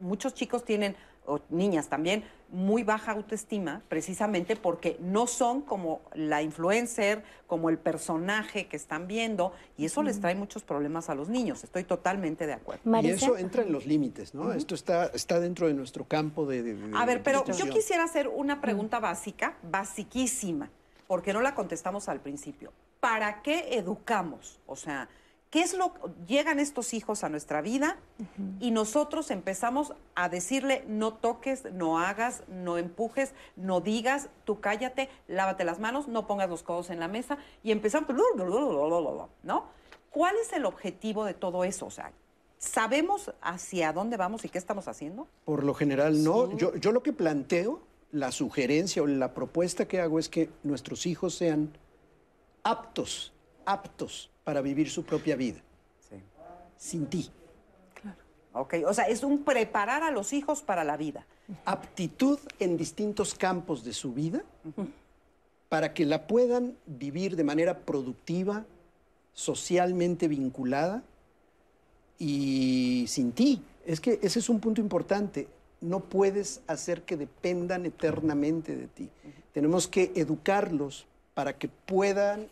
muchos chicos tienen o niñas también, muy baja autoestima, precisamente porque no son como la influencer, como el personaje que están viendo, y eso les trae muchos problemas a los niños. Estoy totalmente de acuerdo. Y eso entra en los límites, ¿no? Esto está, está dentro de nuestro campo de... de- de- A ver, de pero yo quisiera hacer una pregunta básica, basiquísima, porque no la contestamos al principio. ¿Para qué educamos? O sea, ¿qué es lo llegan estos hijos a nuestra vida y nosotros empezamos a decirle no toques, no hagas, no empujes, no digas, tú cállate, lávate las manos, no pongas los codos en la mesa y empezamos, ¿no? ¿Cuál es el objetivo de todo eso? O sea, ¿sabemos hacia dónde vamos y qué estamos haciendo? Por lo general, no. Yo, yo lo que planteo, la sugerencia o la propuesta que hago es que nuestros hijos sean aptos, aptos para vivir su propia vida. Sin ti. Ok, o sea, es un preparar a los hijos para la vida. Aptitud en distintos campos de su vida para que la puedan vivir de manera productiva, socialmente vinculada y sin ti. Es que ese es un punto importante. No puedes hacer que dependan eternamente de ti. Tenemos que educarlos para que puedan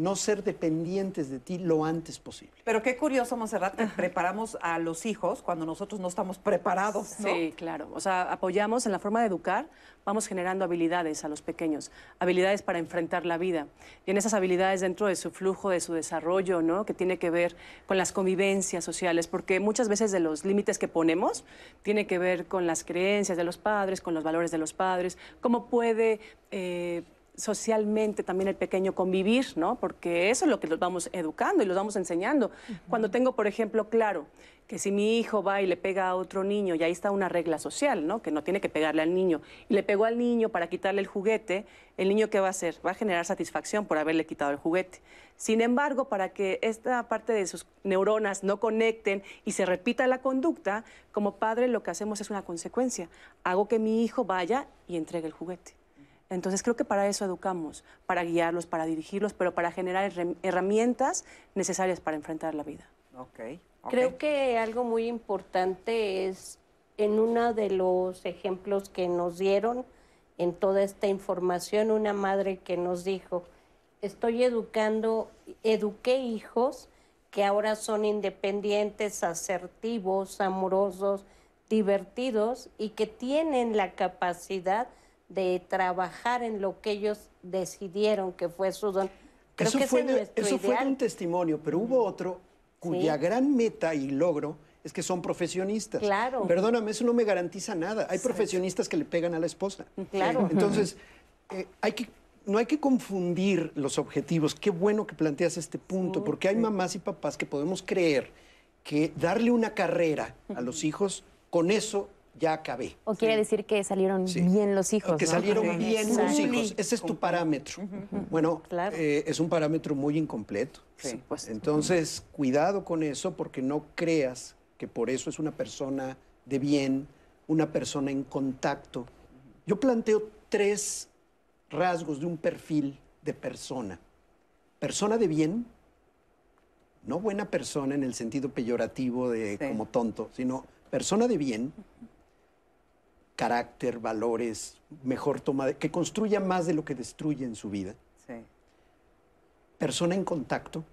no ser dependientes de ti lo antes posible. Pero qué curioso, Monserrat, que preparamos a los hijos cuando nosotros no estamos preparados, ¿no? Sí, claro. O sea, apoyamos en la forma de educar, vamos generando habilidades a los pequeños, habilidades para enfrentar la vida. Y en esas habilidades dentro de su flujo, de su desarrollo, ¿no? Que tiene que ver con las convivencias sociales, porque muchas veces de los límites que ponemos tiene que ver con las creencias de los padres, con los valores de los padres, cómo puede... eh, socialmente también el pequeño convivir, ¿no? Porque eso es lo que los vamos educando y los vamos enseñando. Cuando tengo, por ejemplo, claro que si mi hijo va y le pega a otro niño, y ahí está una regla social, ¿no? Que no tiene que pegarle al niño, y le pegó al niño para quitarle el juguete, el niño ¿qué va a hacer? Va a generar satisfacción por haberle quitado el juguete. Sin embargo, para que esta parte de sus neuronas no conecten y se repita la conducta, como padre lo que hacemos es una consecuencia. Hago que mi hijo vaya y entregue el juguete. Entonces creo que para eso educamos, para guiarlos, para dirigirlos, pero para generar herram- herramientas necesarias para enfrentar la vida. Ok. Creo que algo muy importante es en uno de los ejemplos que nos dieron en toda esta información, una madre que nos dijo, estoy educando, eduqué hijos que ahora son independientes, asertivos, amorosos, divertidos y que tienen la capacidad de trabajar en lo que ellos decidieron que fue su don. Creo eso que fue, ese es de- fue de un testimonio, pero hubo otro cuya gran meta y logro es que son profesionistas. Claro. Perdóname, eso no me garantiza nada. Hay profesionistas que le pegan a la esposa. Claro. Entonces, eh, hay que, no hay que confundir los objetivos. Qué bueno que planteas este punto, porque hay mamás y papás que podemos creer que darle una carrera a los hijos, con eso ya acabé. O quiere decir que salieron bien los hijos. Que ¿no? salieron Ajá. bien los hijos. Ese es tu parámetro. Bueno, eh, es un parámetro muy incompleto. Entonces, cuidado con eso porque no creas que por eso es una persona de bien, una persona en contacto. Yo planteo tres rasgos de un perfil de persona. Persona de bien, no buena persona en el sentido peyorativo de como tonto, sino persona de bien, carácter, valores, mejor toma, de- que construya más de lo que destruye en su vida. Sí. Persona en contacto,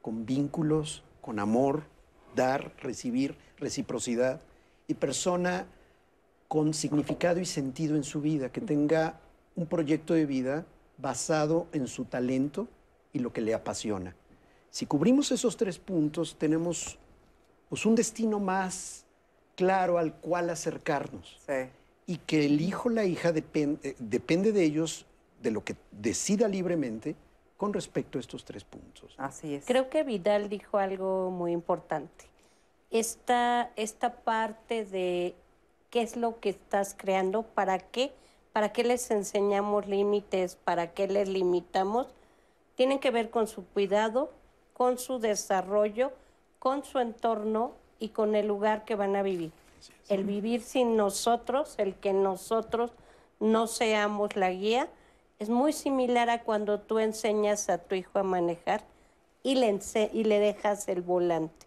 con vínculos, con amor, dar, recibir, reciprocidad. Y persona con significado y sentido en su vida, que tenga un proyecto de vida basado en su talento y lo que le apasiona. Si cubrimos esos tres puntos, tenemos pues, un destino más claro al cual acercarnos. Y que el hijo o la hija depen- eh, depende de ellos, de lo que decida libremente, con respecto a estos tres puntos. Así es. Creo que Vidal dijo algo muy importante. Esta, esta parte de qué es lo que estás creando, para qué, para qué les enseñamos límites, para qué les limitamos, tienen que ver con su cuidado, con su desarrollo, con su entorno y con el lugar que van a vivir. El vivir sin nosotros, el que nosotros no seamos la guía, es muy similar a cuando tú enseñas a tu hijo a manejar y le, ense- y le dejas el volante.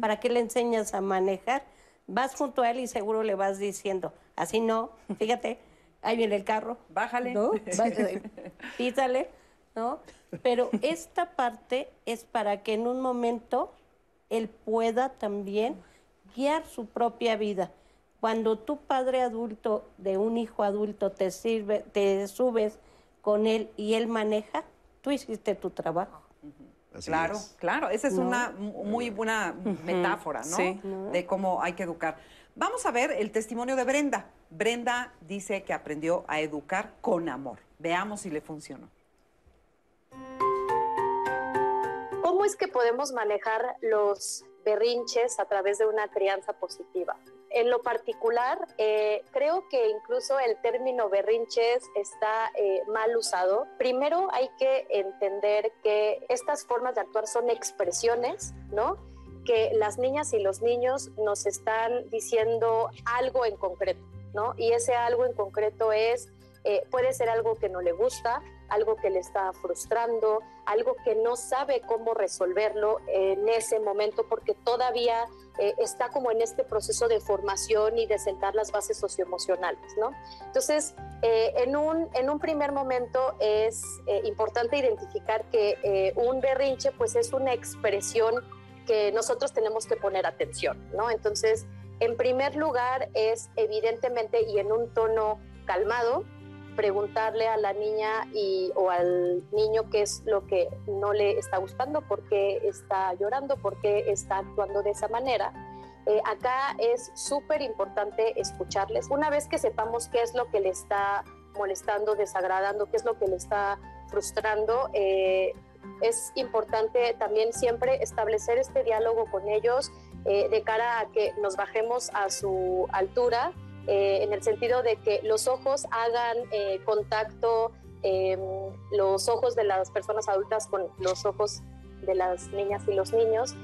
¿Para qué le enseñas a manejar? Vas junto a él y seguro le vas diciendo, así no, fíjate, ahí viene el carro. Bájale. ¿no? (laughs) Bájale, Písale, ¿no? Pero esta parte es para que en un momento él pueda también guiar su propia vida. Cuando tu padre adulto de un hijo adulto te sirve, te subes con él y él maneja, tú hiciste tu trabajo. claro, claro. Esa es ¿No? una muy buena metáfora, ¿no? sí. De cómo hay que educar. Vamos a ver el testimonio de Brenda. Brenda dice que aprendió a educar con amor. Veamos si le funcionó. ¿Cómo es que podemos manejar los berrinches a través de una crianza positiva? En lo particular, eh, creo que incluso el término berrinches está eh, mal usado. Primero hay que entender que estas formas de actuar son expresiones, ¿no? Que las niñas y los niños nos están diciendo algo en concreto, ¿no? Y ese algo en concreto es, eh, puede ser algo que no le gusta, algo que le está frustrando, algo que no sabe cómo resolverlo en ese momento porque todavía eh, está como en este proceso de formación y de sentar las bases socioemocionales, ¿no? Entonces, eh, en, un, en un primer momento es eh, importante identificar que eh, un berrinche pues es una expresión que nosotros tenemos que poner atención, ¿no? Entonces, en primer lugar es evidentemente y en un tono calmado, preguntarle a la niña y, o al niño qué es lo que no le está gustando, por qué está llorando, por qué está actuando de esa manera. Eh, acá es súper importante escucharles. Una vez que sepamos qué es lo que le está molestando, desagradando, qué es lo que le está frustrando, eh, es importante también siempre establecer este diálogo con ellos eh, de cara a que nos bajemos a su altura eh, en el sentido de que los ojos hagan eh, contacto, eh, los ojos de las personas adultas con los ojos de las niñas y los niños,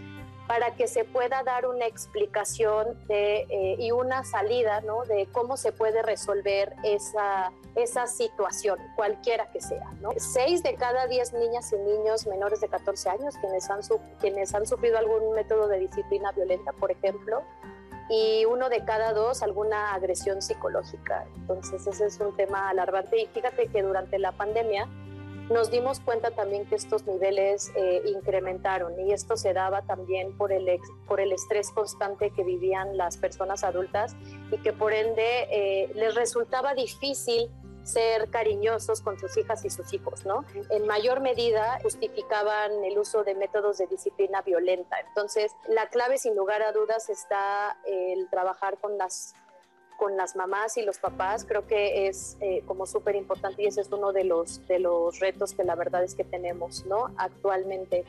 para que se pueda dar una explicación eh, y una salida de cómo se puede resolver esa, esa situación, cualquiera que sea. Seis de cada diez niñas y niños menores de 14 años quienes han, quienes han sufrido algún método de disciplina violenta, por ejemplo, y uno de cada dos alguna agresión psicológica. Entonces ese es un tema alarmante y fíjate que durante la pandemia nos dimos cuenta también que estos niveles eh, incrementaron y esto se daba también por el, por el estrés constante que vivían las personas adultas y que por ende eh, les resultaba difícil ser cariñosos con sus hijas y sus hijos, ¿no? En mayor medida justificaban el uso de métodos de disciplina violenta. Entonces, la clave sin lugar a dudas está el trabajar con las con las mamás y los papás creo que es eh, como súper importante y ese es uno de los, de los retos que la verdad es que tenemos ¿no? actualmente.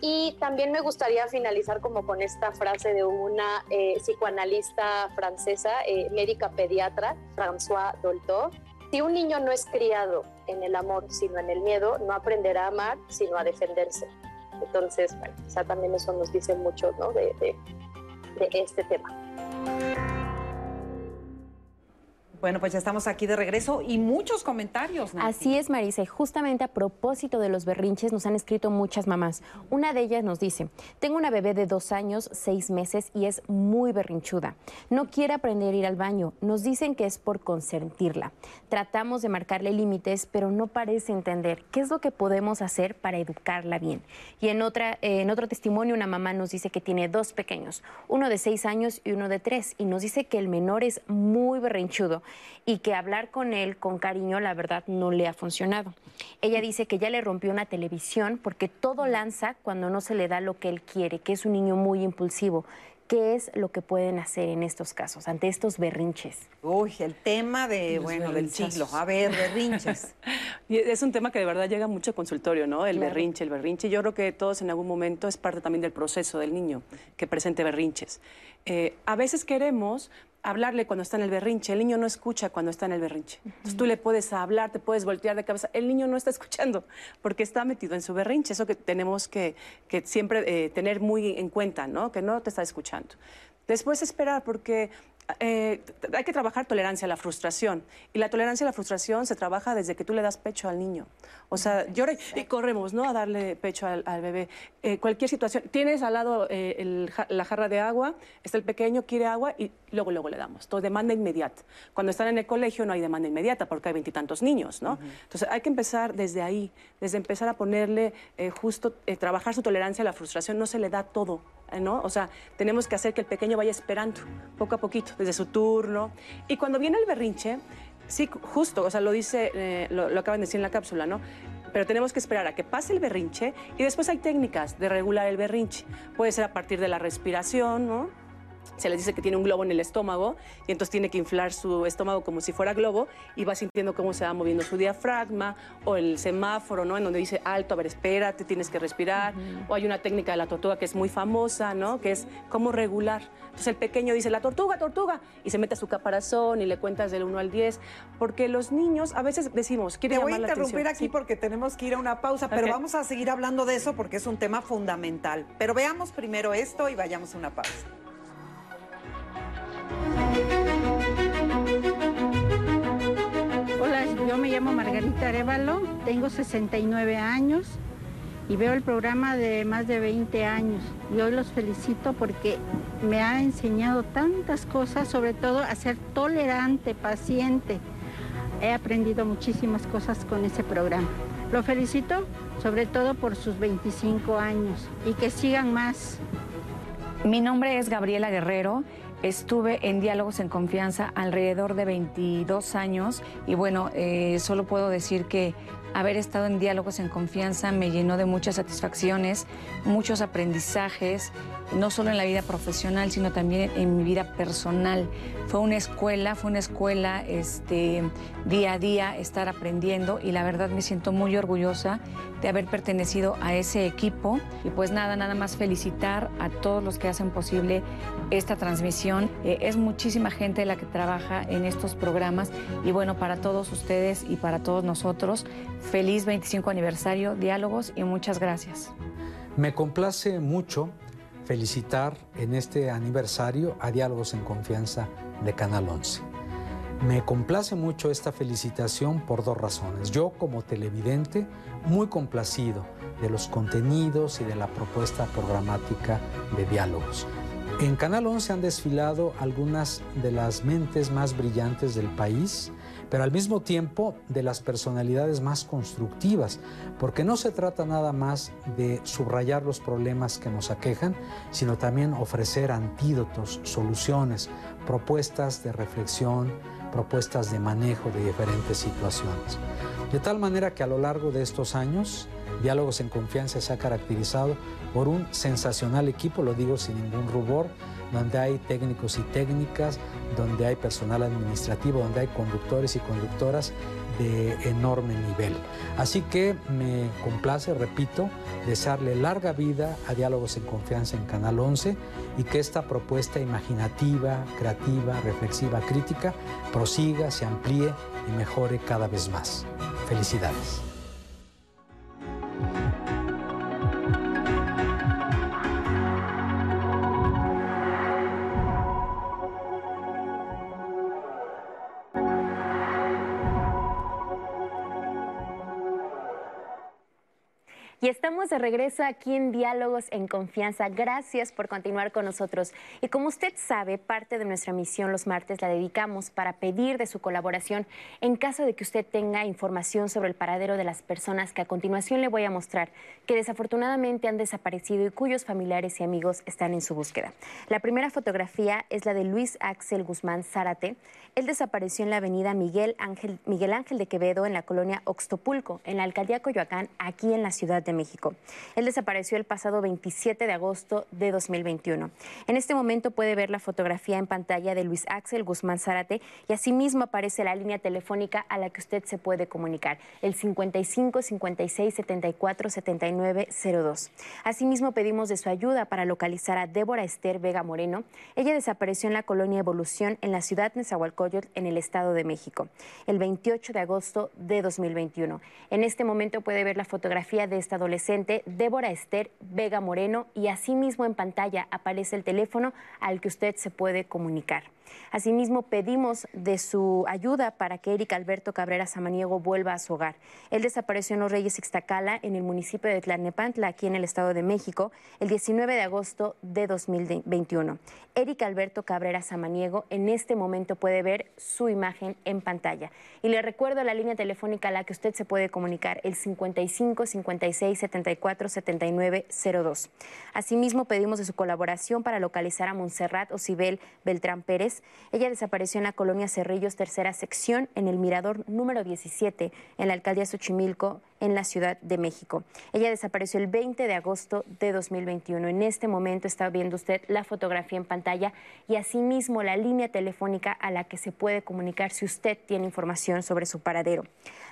Y también me gustaría finalizar como con esta frase de una eh, psicoanalista francesa, eh, médica pediatra, François Dolto. Si un niño no es criado en el amor, sino en el miedo, no aprenderá a amar, sino a defenderse. Entonces, bueno, quizá también eso nos dice mucho ¿no? de, este tema. Bueno, pues ya estamos aquí de regreso y muchos comentarios. Nancy. Así es, Marisa, y justamente a propósito de los berrinches nos han escrito muchas mamás. Una de ellas nos dice, tengo una bebé de dos años, seis meses y es muy berrinchuda. No quiere aprender a ir al baño. Nos dicen que es por consentirla. Tratamos de marcarle límites, pero no parece entender qué es lo que podemos hacer para educarla bien. Y en, otra, eh, en otro testimonio, una mamá nos dice que tiene dos pequeños, uno de seis años y uno de tres, y nos dice que el menor es muy berrinchudo y que hablar con él con cariño, la verdad, no le ha funcionado. Ella dice que ya le rompió una televisión porque todo lanza cuando no se le da lo que él quiere, que es un niño muy impulsivo. ¿Qué es lo que pueden hacer en estos casos, ante estos berrinches? Uy, el tema de, Los bueno, del siglo. A ver, berrinches. (laughs) Y es un tema que de verdad llega mucho a consultorio, ¿no? El Claro. berrinche, el berrinche. Yo creo que todos en algún momento es parte también del proceso del niño que presente berrinches. Eh, a veces queremos hablarle cuando está en el berrinche. El niño no escucha cuando está en el berrinche. Entonces tú le puedes hablar, te puedes voltear de cabeza. El niño no está escuchando porque está metido en su berrinche. Eso que tenemos que, que siempre eh, tener muy en cuenta, ¿no? Que no te está escuchando. Después esperar porque eh, hay que trabajar tolerancia a la frustración. Y la tolerancia a la frustración se trabaja desde que tú le das pecho al niño. O sea, llora y, corremos, ¿no? A darle pecho al, bebé. Eh, cualquier situación. Tienes al lado eh, la jarra de agua, está el pequeño, quiere agua y luego, luego le damos. Todo demanda inmediata. Cuando están en el colegio no hay demanda inmediata porque hay veintitantos niños, ¿no? Entonces hay que empezar desde ahí, desde empezar a ponerle justo, trabajar su tolerancia a la frustración. No se le da todo ¿no? O sea, tenemos que hacer que el pequeño vaya esperando poco a poquito, desde su turno. Y cuando viene el berrinche, sí, justo, o sea, lo dice, eh, lo, lo acaban de decir en la cápsula, ¿no? pero tenemos que esperar a que pase el berrinche y después hay técnicas de regular el berrinche. Puede ser a partir de la respiración, ¿no? Se les dice que tiene un globo en el estómago y entonces tiene que inflar su estómago como si fuera globo y va sintiendo cómo se va moviendo su diafragma o el semáforo, ¿no? En donde dice alto, a ver, espérate, tienes que respirar. O hay una técnica de la tortuga que es muy famosa, ¿no? Que es cómo regular. Entonces el pequeño dice, la tortuga, tortuga, y se mete a su caparazón y le cuentas del 1 al 10, porque los niños a veces decimos, quiere Te voy a interrumpir aquí porque tenemos que ir a una pausa, pero vamos a seguir hablando de eso porque es un tema fundamental. Pero veamos primero esto y vayamos a una pausa. Yo me llamo Margarita Arevalo, tengo 69 años y veo el programa de más de 20 años. Y hoy los felicito porque me ha enseñado tantas cosas, sobre todo a ser tolerante, paciente. He aprendido muchísimas cosas con ese programa. Lo felicito sobre todo por sus 25 años y que sigan más. Mi nombre es Gabriela Guerrero Estuve en Diálogos en Confianza alrededor de 22 años y bueno, eh, solo puedo decir que haber estado en Diálogos en Confianza me llenó de muchas satisfacciones, muchos aprendizajes no solo en la vida profesional, sino también en mi vida personal. Fue una escuela, fue una escuela este, día a día estar aprendiendo y la verdad me siento muy orgullosa de haber pertenecido a ese equipo. Y pues nada, nada más felicitar a todos los que hacen posible esta transmisión. Eh, es muchísima gente la que trabaja en estos programas y bueno, para todos ustedes y para todos nosotros, feliz 25 aniversario, diálogos y muchas gracias. Me complace mucho felicitar en este aniversario a Diálogos en Confianza de Canal 11. Me complace mucho esta felicitación por dos razones. Yo como televidente, muy complacido de los contenidos y de la propuesta programática de diálogos. En Canal 11 han desfilado algunas de las mentes más brillantes del país, pero al mismo tiempo de las personalidades más constructivas, porque no se trata nada más de subrayar los problemas que nos aquejan, sino también ofrecer antídotos, soluciones, propuestas de reflexión, propuestas de manejo de diferentes situaciones. De tal manera que a lo largo de estos años, Diálogos en Confianza se ha caracterizado por un sensacional equipo, lo digo sin ningún rubor, donde hay técnicos y técnicas, donde hay personal administrativo, donde hay conductores y conductoras de enorme nivel. Así que me complace, repito, desearle larga vida a Diálogos en Confianza en Canal 11 y que esta propuesta imaginativa, creativa, reflexiva, crítica prosiga, se amplíe y mejore cada vez más. Felicidades. Y estamos de regreso aquí en Diálogos en Confianza. Gracias por continuar con nosotros. Y como usted sabe, parte de nuestra misión los martes la dedicamos para pedir de su colaboración en caso de que usted tenga información sobre el paradero de las personas que a continuación le voy a mostrar, que desafortunadamente han desaparecido y cuyos familiares y amigos están en su búsqueda. La primera fotografía es la de Luis Axel Guzmán Zárate. Él desapareció en la avenida Miguel Ángel, de Quevedo en la colonia Oxtopulco, en la alcaldía Coyoacán, aquí en la Ciudad de México. Él desapareció el pasado 27 de agosto de 2021. En este momento puede ver la fotografía en pantalla de Luis Axel Guzmán Zárate y asimismo aparece la línea telefónica a la que usted se puede comunicar, el 55 56 74 79 02. Asimismo pedimos de su ayuda para localizar a Débora Esther Vega Moreno. Ella desapareció en la colonia Evolución en la ciudad Nezahualcóyotl en el Estado de México, el 28 de agosto de 2021. En este momento puede ver la fotografía de esta adolescente Débora Esther Vega Moreno y asimismo en pantalla aparece el teléfono al que usted se puede comunicar. Asimismo, pedimos de su ayuda para que Eric Alberto Cabrera Samaniego vuelva a su hogar. Él desapareció en Los Reyes Ixtacala, en el municipio de Tlalnepantla, aquí en el Estado de México, el 19 de agosto de 2021. Eric Alberto Cabrera Samaniego en este momento puede ver su imagen en pantalla. Y le recuerdo la línea telefónica a la que usted se puede comunicar, el 55 56 74 79 02. Asimismo, pedimos de su colaboración para localizar a Montserrat Ocibel Beltrán Pérez, ella desapareció en la colonia Cerrillos, tercera sección, en el mirador número 17, en la alcaldía Xochimilco, en la Ciudad de México. Ella desapareció el 20 de agosto de 2021. En este momento está viendo usted la fotografía en pantalla y asimismo la línea telefónica a la que se puede comunicar si usted tiene información sobre su paradero.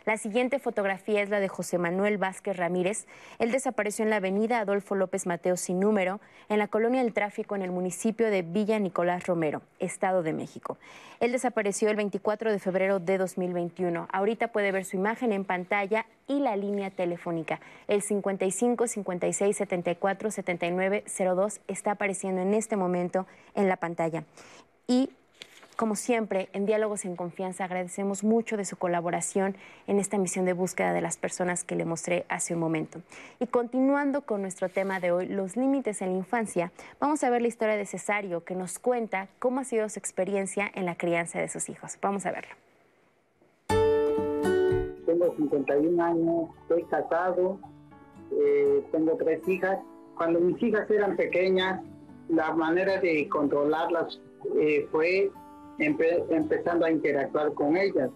La siguiente fotografía es la de José Manuel Vázquez Ramírez. Él desapareció en la avenida Adolfo López Mateo sin número, en la colonia del tráfico en el municipio de Villa Nicolás Romero, Estado de México. Él desapareció el 24 de febrero de 2021. Ahorita puede ver su imagen en pantalla y la línea telefónica. El 55 56 74 79 02 está apareciendo en este momento en la pantalla. Y como siempre, en Diálogos en Confianza agradecemos mucho de su colaboración en esta misión de búsqueda de las personas que le mostré hace un momento. Y continuando con nuestro tema de hoy, los límites en la infancia, vamos a ver la historia de Cesario que nos cuenta cómo ha sido su experiencia en la crianza de sus hijos. Vamos a verlo. Tengo 51 años, estoy casado, eh, tengo tres hijas. Cuando mis hijas eran pequeñas, la manera de controlarlas eh, fue empezando a interactuar con ellas,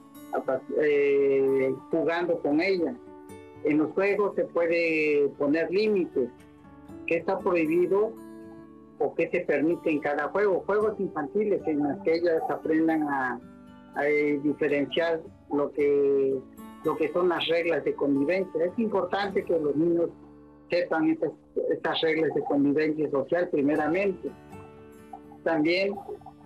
eh, jugando con ellas. En los juegos se puede poner límites, qué está prohibido o qué se permite en cada juego. Juegos infantiles en los que ellas aprendan a, eh, diferenciar lo que, lo que son las reglas de convivencia. Es importante que los niños sepan estas, estas reglas de convivencia social primeramente. También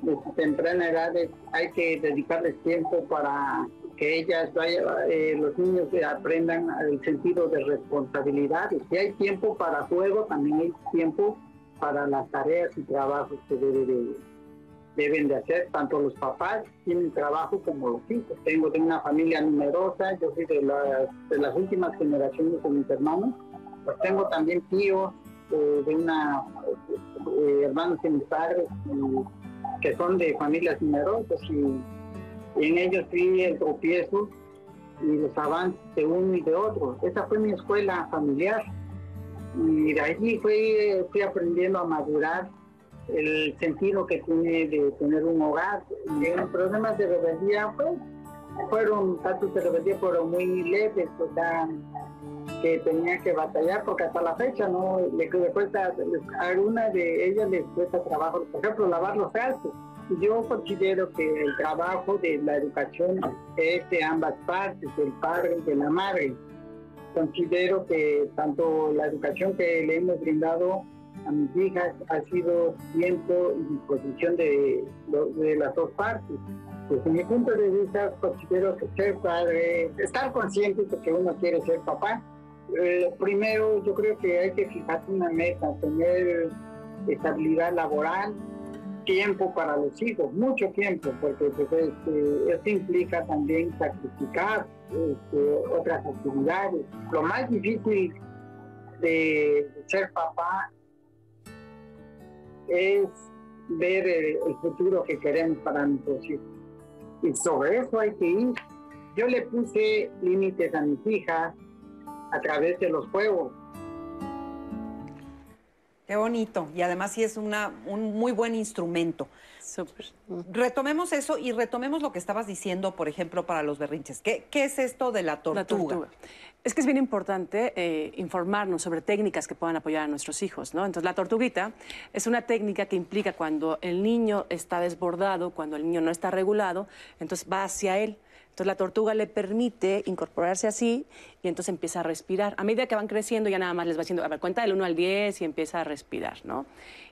desde temprana edad hay que dedicarles tiempo para que ellas vayan, eh, los niños aprendan el sentido de responsabilidad. Y si hay tiempo para juego, también hay tiempo para las tareas y trabajos que deben de hacer. Tanto los papás tienen trabajo como los hijos. Tengo de una familia numerosa, yo soy de las, últimas generaciones de mis hermanos. Pues tengo también tíos eh, de una eh, hermanos de mis padres son de familias numerosas y, en ellos sí el tropiezo y los avances de uno y de otro. Esa fue mi escuela familiar y de allí fui, fui aprendiendo a madurar el sentido que tiene de tener un hogar. Y los problemas de rebeldía pues, fueron, tantos de rebeldía fueron muy leves, o sea, que tenía que batallar porque hasta la fecha no le, cuesta a alguna de ellas les cuesta trabajo por ejemplo lavar los trastes. Yo considero que el trabajo de la educación es de ambas partes del padre y de la madre. Considero que tanto la educación que le hemos brindado a mis hijas ha sido tiempo y disposición de, de las dos partes. Desde mi punto de vista considero que ser padre estar consciente de que uno quiere ser papá eh, primero, yo creo que hay que fijarse una meta, tener estabilidad laboral, tiempo para los hijos, mucho tiempo, porque pues, este, esto implica también sacrificar este, otras actividades. Lo más difícil de ser papá es ver el, el futuro que queremos para nuestros hijos. Y sobre eso hay que ir. Yo le puse límites a mis hijas, a través de los juegos. Qué bonito. Y además sí es una, un muy buen instrumento. Súper. Retomemos eso y retomemos lo que estabas diciendo, por ejemplo, para los berrinches. ¿Qué, qué es esto de la tortuga? La tortuga. Es que es bien importante eh, informarnos sobre técnicas que puedan apoyar a nuestros hijos, ¿no? Entonces, la tortuguita es una técnica que implica cuando el niño está desbordado, cuando el niño no está regulado, entonces va hacia él. Entonces la tortuga le permite incorporarse así y entonces empieza a respirar. A medida que van creciendo ya nada más les va haciendo, a ver, cuenta del 1 al 10 y empieza a respirar, ¿no?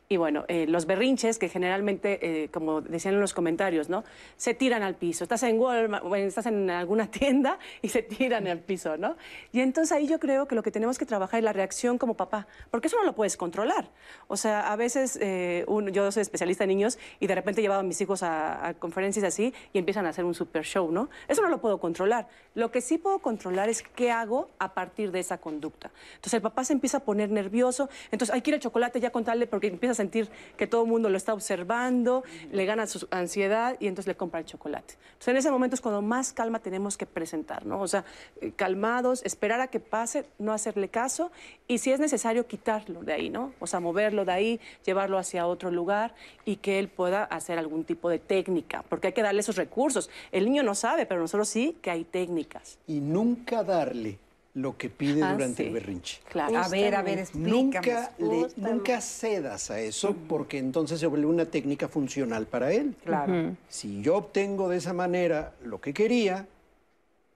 Y bueno, eh, los berrinches que generalmente, eh, como decían en los comentarios, ¿no? Se tiran al piso. Estás en Walmart, estás en alguna tienda y se tiran al piso, ¿no? Y entonces ahí yo creo que lo que tenemos que trabajar es la reacción como papá, porque eso no lo puedes controlar. O sea, a veces eh, uno- yo soy especialista en niños y de repente llevaba a mis hijos a, conferencias así y empiezan a hacer un super show, ¿no? Eso no lo puedo controlar. Lo que sí puedo controlar es qué hago a partir de esa conducta. Entonces el papá se empieza a poner nervioso, entonces hay que chocolate ya contarle porque empieza a sentir que todo el mundo lo está observando, le gana su ansiedad y entonces le compra el chocolate. Entonces en ese momento es cuando más calma tenemos que presentar, ¿no? O sea, eh, calmados, esperar a que pase, no hacerle caso y si es necesario quitarlo de ahí, ¿no? O sea, moverlo de ahí, llevarlo hacia otro lugar y que él pueda hacer algún tipo de técnica, porque hay que darle esos recursos. El niño no sabe, pero nosotros sí que hay técnicas. Y nunca darle lo que pide Ah, durante sí. el berrinche. Claro. A ver, a ver, explícame. Nunca, le- nunca cedas a eso porque entonces se vuelve una técnica funcional para él. Claro. Si yo obtengo de esa manera lo que quería,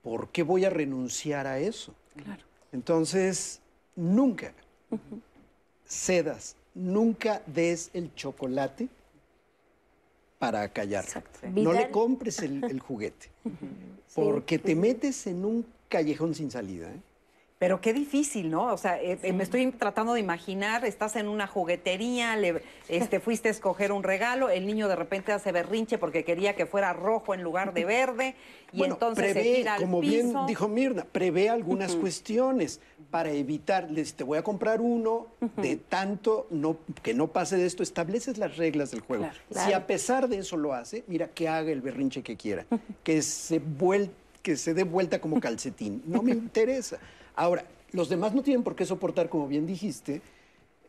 ¿por qué voy a renunciar a eso? Claro. Entonces, nunca cedas, nunca des el chocolate para callar. No le compres el, el juguete, (laughs) porque te metes en un callejón sin salida. ¿eh? Pero qué difícil, ¿no? O sea, eh, eh, me estoy tratando de imaginar, estás en una juguetería, le, este, fuiste a escoger un regalo, el niño de repente hace berrinche porque quería que fuera rojo en lugar de verde, y Bueno, entonces se prevé, tira al como piso. bien dijo Mirna, prevé algunas cuestiones para evitar, les te voy a comprar uno de tanto no, que no pase de esto, estableces las reglas del juego. Si Claro. a pesar de eso lo hace, mira que haga el berrinche que quiera, que se vuel- que se dé vuelta como calcetín. No me (laughs) interesa. Ahora, los demás no tienen por qué soportar, como bien dijiste,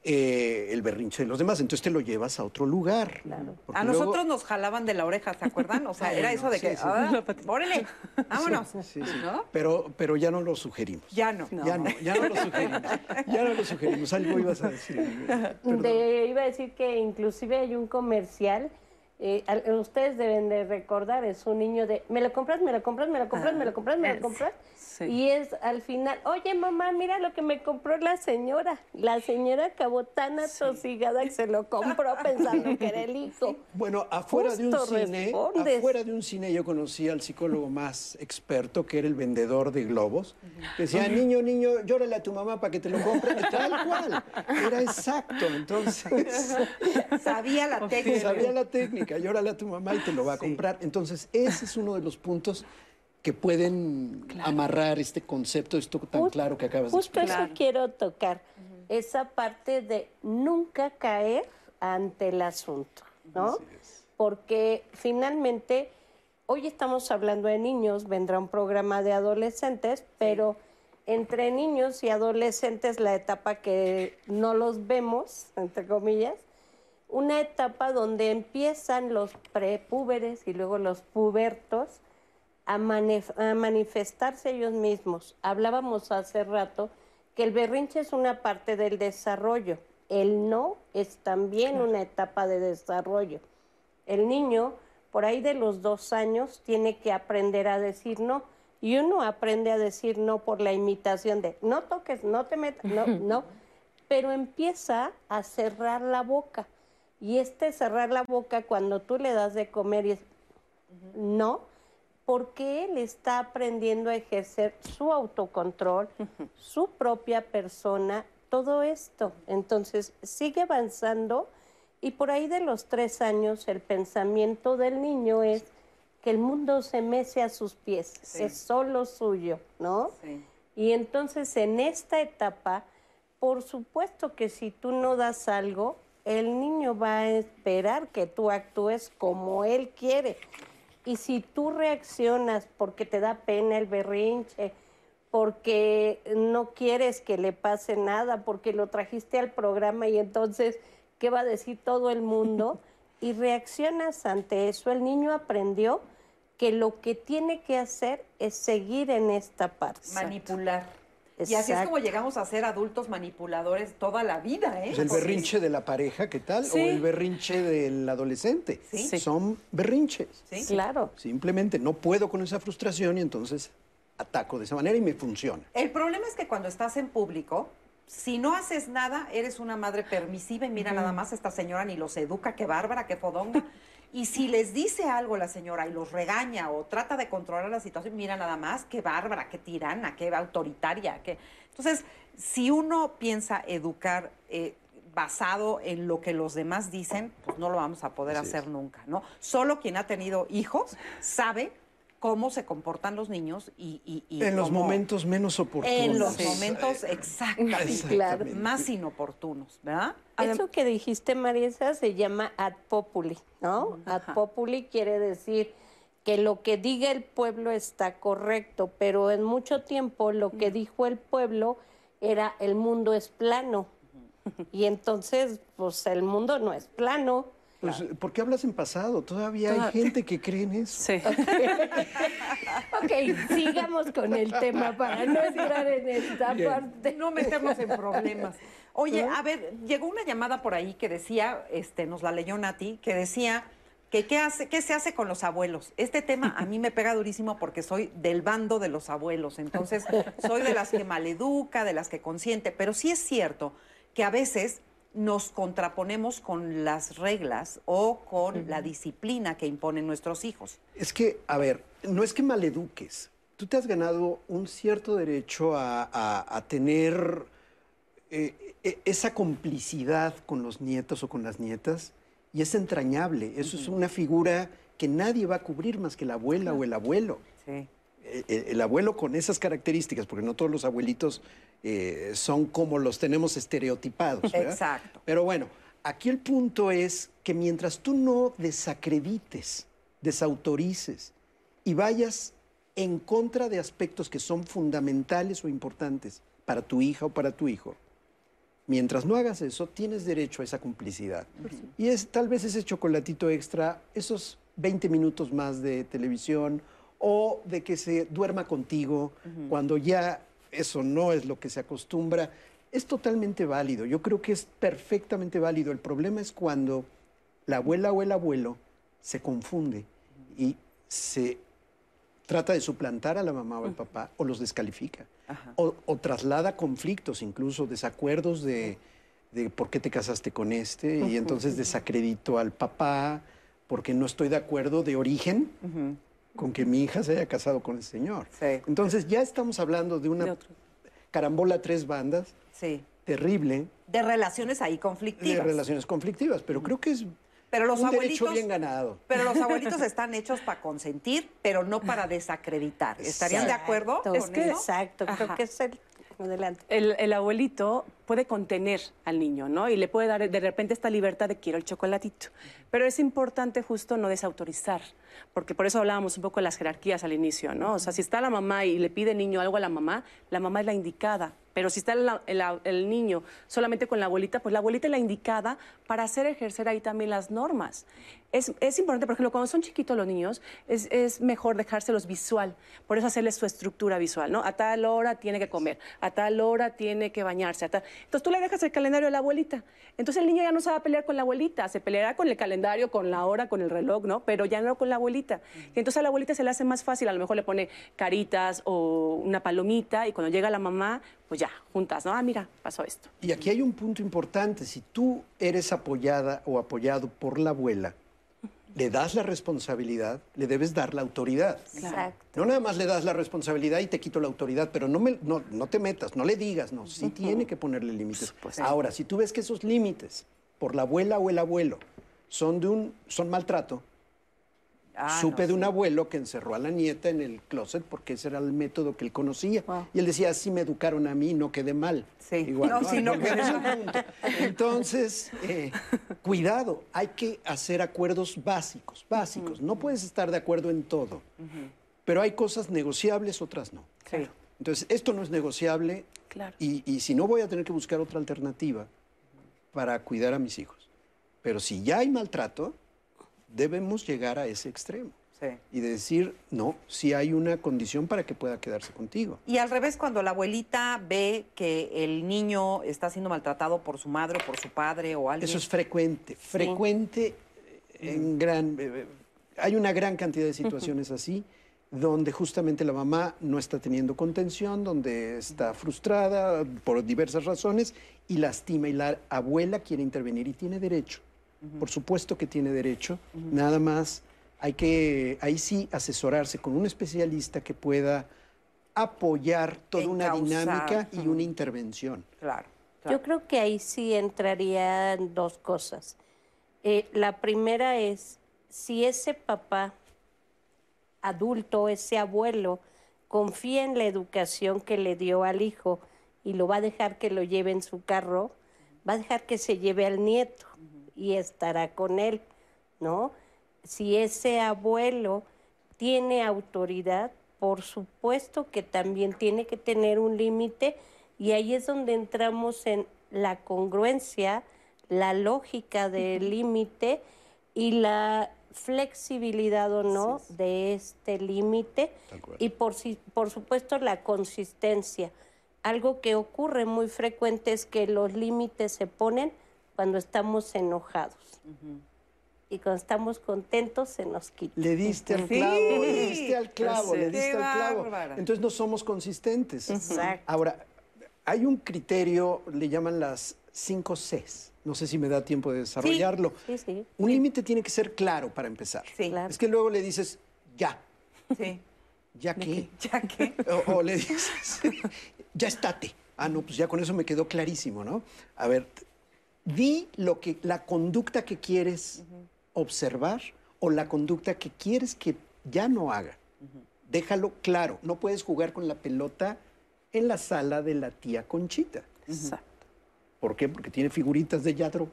eh, el berrinche de los demás. Entonces te lo llevas a otro lugar. Porque A luego- nosotros nos jalaban de la oreja, ¿se acuerdan? O sea, era eso de sí, que, sí. ah, (laughs) órale, vámonos. Sí, sí, sí. ¿No? Pero, pero ya no lo sugerimos. Ya no. Ya no, ya no lo sugerimos. Ya no lo sugerimos. Algo ibas a decir. De- iba a decir que inclusive hay un comercial, eh, ustedes deben de recordar, es un niño de, me lo compras, me lo compras, me lo compras, me lo compras, me lo compras. Y es al final, oye mamá, mira lo que me compró la señora. La señora acabó tan atosigada que se lo compró pensando que era el hijo. Bueno, afuera de un cine, respondes. afuera de un cine yo conocí al psicólogo más experto, que era el vendedor de globos. Decía, niño, niño, llórale a tu mamá para que te lo compre. Tal cual. Era exacto. Entonces, Sabía la técnica. sabía la técnica. Llórale a tu mamá y te lo va a comprar. Entonces, ese es uno de los puntos que pueden amarrar este concepto, esto tan claro que acabas de Justo explicar. eso quiero tocar, esa parte de nunca caer ante el asunto, ¿no? Porque finalmente, hoy estamos hablando de niños, vendrá un programa de adolescentes, pero entre niños y adolescentes, la etapa que no los vemos, entre comillas, una etapa donde empiezan los prepúberes y luego los pubertos a, manif- a manifestarse ellos mismos. Hablábamos hace rato que el berrinche es una parte del desarrollo, el no es también una etapa de desarrollo. El niño, por ahí de los dos años, tiene que aprender a decir no. Y uno aprende a decir no por la imitación de no toques, no te metas, no, (laughs) no. Pero empieza a cerrar la boca. Y este cerrar la boca cuando tú le das de comer y es no, porque él está aprendiendo a ejercer su autocontrol, su propia persona, todo esto. Entonces sigue avanzando y por ahí de los tres años el pensamiento del niño es que el mundo se mece a sus pies, Sí. es solo suyo, ¿no? Y entonces en esta etapa, por supuesto que si tú no das algo, el niño va a esperar que tú actúes como él quiere. Y si tú reaccionas porque te da pena el berrinche, porque no quieres que le pase nada, porque lo trajiste al programa y entonces, ¿qué va a decir todo el mundo? (laughs) Y reaccionas ante eso, el niño aprendió que lo que tiene que hacer es seguir en esta parte. Manipular. Y así es como llegamos a ser adultos manipuladores toda la vida, ¿eh? Pues el berrinche de la pareja, ¿qué tal? Sí. O el berrinche del adolescente. Sí. Son berrinches. Sí. Claro. Simplemente no puedo con esa frustración y entonces ataco de esa manera y me funciona. El problema es que cuando estás en público, si no haces nada, eres una madre permisiva y mira nada más esta señora ni los educa, qué bárbara, qué fodonga. Y si les dice algo la señora y los regaña o trata de controlar la situación, mira nada más, qué bárbara, qué tirana, qué autoritaria. Qué... Entonces, si uno piensa educar eh, basado en lo que los demás dicen, pues no lo vamos a poder hacer nunca, ¿no? Solo quien ha tenido hijos sabe cómo se comportan los niños y... y- y En los momentos menos oportunos. En los Sí. momentos exactamente, Exactamente. más inoportunos, ¿verdad? Eso que dijiste, Marisa, se llama ad populi, ¿no? Ad populi quiere decir que lo que diga el pueblo está correcto, pero en mucho tiempo lo que dijo el pueblo era el mundo es plano. Y entonces, pues el mundo no es plano. Pues, ¿Por qué hablas en pasado? Todavía Toda- hay gente que cree en eso. Sí. Ok, sigamos con el tema para no entrar en esta Bien. parte. No meternos en problemas. Oye, a ver, llegó una llamada por ahí que decía, este, nos la leyó Nati, que decía que qué hace, qué se hace con los abuelos. Este tema a mí me pega durísimo porque soy del bando de los abuelos. Entonces, soy de las que maleduca, de las que consiente. Pero sí es cierto que a veces nos contraponemos con las reglas o con la disciplina que imponen nuestros hijos. Es que, a ver, no es que maleduques. Tú te has ganado un cierto derecho a, a- a tener eh, e- esa complicidad con los nietos o con las nietas y es entrañable. Eso es una figura que nadie va a cubrir más que la abuela o el abuelo. Sí. Eh, El abuelo con esas características, porque no todos los abuelitos eh, son como los tenemos estereotipados. ¿verdad? Exacto. Pero bueno, aquí el punto es que mientras tú no desacredites, desautorices y vayas en contra de aspectos que son fundamentales o importantes para tu hija o para tu hijo, mientras no hagas eso, tienes derecho a esa complicidad. Y es tal vez ese chocolatito extra, esos 20 minutos más de televisión o de que se duerma contigo cuando ya eso no es lo que se acostumbra, es totalmente válido. Yo creo que es perfectamente válido. El problema es cuando la abuela o el abuelo se confunde y se trata de suplantar a la mamá o al papá o los descalifica. O, o traslada conflictos, incluso desacuerdos de, de por qué te casaste con este y entonces desacredito al papá porque no estoy de acuerdo de origen con que mi hija se haya casado con el señor. Entonces ya estamos hablando de una carambola a tres bandas Sí. terrible De relaciones ahí de conflictivas. relaciones conflictivas, pero creo que es Pero los un abuelitos, derecho bien ganado. pero los abuelitos (laughs) están hechos para consentir, pero no para desacreditar. ¿Estarían de acuerdo Exacto. con Es que- eso? exacto, creo que es el... Adelante. El, el abuelito puede contener al niño, ¿no? Y le puede dar de repente esta libertad de quiero el chocolatito. Pero es importante justo no desautorizar, porque por eso hablábamos un poco de las jerarquías al inicio, ¿no? O sea, si está la mamá y le pide el niño algo a la mamá, la mamá es la indicada. Pero si está el, el niño solamente con la abuelita, pues la abuelita es la indicada para hacer ejercer ahí también las normas. Es, es importante, por ejemplo, cuando son chiquitos los niños, es, es mejor dejárselos visual. Por eso hacerles su estructura visual, ¿no? A tal hora tiene que comer, a tal hora tiene que bañarse. A tal... Entonces tú le dejas el calendario a la abuelita. Entonces el niño ya no se va a pelear con la abuelita, se peleará con el calendario, con la hora, con el reloj, ¿no? Pero ya no con la abuelita. Y entonces a la abuelita se le hace más fácil, a lo mejor le pone caritas o una palomita y cuando llega la mamá, pues ya, juntas, ¿no? Ah, mira, pasó esto. Y aquí hay un punto importante. Si tú eres apoyada o apoyado por la abuela, le das la responsabilidad, le debes dar la autoridad. Exacto. No nada más le das la responsabilidad y te quito la autoridad, pero no, me- no, no te metas, no le digas, no, sí tiene que ponerle límites. Ahora, si tú ves que esos límites por la abuela o el abuelo son de un son maltrato, Ah, supe no, de un sí. abuelo que encerró a la nieta en el closet porque ese era el método que él conocía. Y él decía, así me educaron a mí, no quedé mal. Igual, No, sí, no al mal. punto. Entonces, eh, cuidado, hay que hacer acuerdos básicos, básicos. No puedes estar de acuerdo en todo, pero hay cosas negociables, otras no. Entonces, esto no es negociable Claro. y, y si no voy a tener que buscar otra alternativa para cuidar a mis hijos. Pero si ya hay maltrato, debemos llegar a ese extremo y decir, no, si hay una condición para que pueda quedarse contigo. Y al revés, cuando la abuelita ve que el niño está siendo maltratado por su madre o por su padre o alguien. Eso es frecuente, frecuente en gran... eh, hay una gran cantidad de situaciones así donde justamente la mamá no está teniendo contención, donde está frustrada por diversas razones y lastima y la abuela quiere intervenir y tiene derecho. Por supuesto que tiene derecho, nada más hay que ahí sí asesorarse con un especialista que pueda apoyar toda una dinámica y una intervención. Claro. Yo creo que ahí sí entrarían dos cosas. Eh, la primera es si ese papá adulto, ese abuelo, confía en la educación que le dio al hijo y lo va a dejar que lo lleve en su carro, va a dejar que se lleve al nieto y estará con él, ¿no? Si ese abuelo tiene autoridad, por supuesto que también tiene que tener un límite y ahí es donde entramos en la congruencia, la lógica del límite y la flexibilidad o no de este límite y por, si- por supuesto la consistencia. Algo que ocurre muy frecuente es que los límites se ponen cuando estamos enojados y cuando estamos contentos se nos quitan. Le diste al Sí. clavo, le diste al clavo, le Qué diste al clavo. bárbara. Entonces no somos consistentes. Exacto. Ahora, hay un criterio, le llaman las 5 Cs. No sé si me da tiempo de desarrollarlo. Sí, sí. Un límite tiene que ser claro para empezar. Es que luego le dices, ya. Sí. ¿Ya qué? ¿Ya qué? (laughs) O, o le dices, ya estate. Ah, no, pues ya con eso me quedó clarísimo, ¿no? A ver, di lo que, la conducta que quieres observar o la conducta que quieres que ya no haga. Déjalo claro. No puedes jugar con la pelota en la sala de la tía Conchita. Exacto. ¿Por qué? Porque tiene figuritas de Yadro.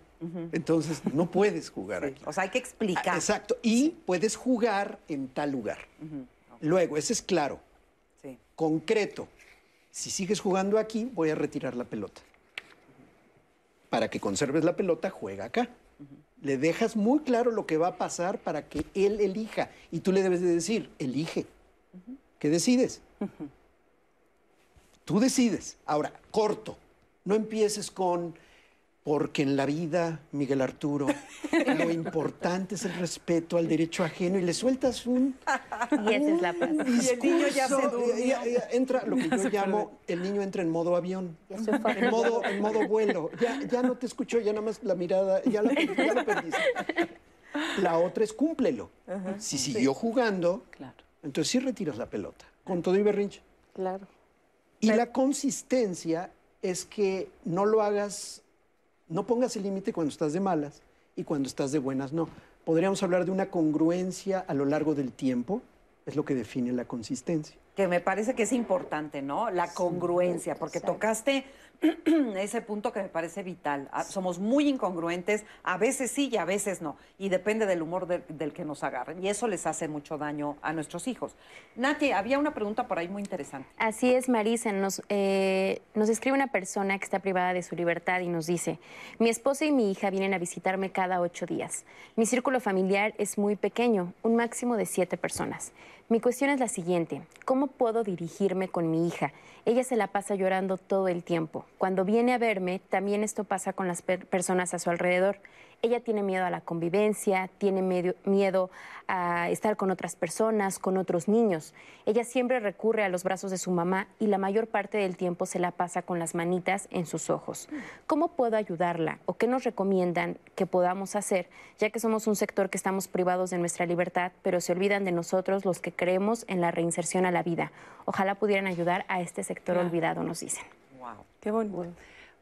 Entonces no puedes jugar (laughs) aquí. O sea, hay que explicar. Ah, Exacto. Y puedes jugar en tal lugar. Luego, ese es claro. Sí. Concreto. Si sigues jugando aquí, voy a retirar la pelota. Para que conserves la pelota, juega acá. Le dejas muy claro lo que va a pasar para que él elija. Y tú le debes de decir, elige. ¿Qué decides? Tú decides. Ahora, corto. No empieces con, porque en la vida, Miguel Arturo, lo (laughs) importante es el respeto al derecho ajeno y le sueltas un (laughs) Y esa es la paz. Y el niño ya se entra lo que (laughs) yo llamo, el niño entra en modo avión, en modo, en modo vuelo. Ya, ya no te escuchó, ya nada más la mirada, ya la, ya perdiste. La otra es cúmplelo. Si siguió jugando, entonces sí retiras la pelota, con todo y berrinche. Claro. Y la consistencia es que no lo hagas, no pongas el límite cuando estás de malas y cuando estás de buenas no. Podríamos hablar de una congruencia a lo largo del tiempo, es lo que define la consistencia. Que me parece que es importante, ¿no? La congruencia, porque tocaste (clears throat) ese punto que me parece vital. Ah, Somos muy incongruentes, a veces sí y a veces no. Y depende del humor de- del que nos agarren. Y eso les hace mucho daño a nuestros hijos. Nati, había una pregunta por ahí muy interesante. Así es, Marisa. Nos, eh, nos escribe una persona que está privada de su libertad y nos dice, mi esposa y mi hija vienen a visitarme cada ocho días. Mi círculo familiar es muy pequeño, un máximo de siete personas. Mi cuestión es la siguiente, ¿cómo puedo dirigirme con mi hija? Ella se la pasa llorando todo el tiempo. Cuando viene a verme, también esto pasa con las per- personas a su alrededor. Ella tiene miedo a la convivencia, tiene medio- miedo a estar con otras personas, con otros niños. Ella siempre recurre a los brazos de su mamá y la mayor parte del tiempo se la pasa con las manitas en sus ojos. ¿Cómo puedo ayudarla o qué nos recomiendan que podamos hacer, ya que somos un sector que estamos privados de nuestra libertad, pero se olvidan de nosotros los que creemos en la reinserción a la vida? Ojalá pudieran ayudar a este sector olvidado, nos dicen. Wow. Qué bonito.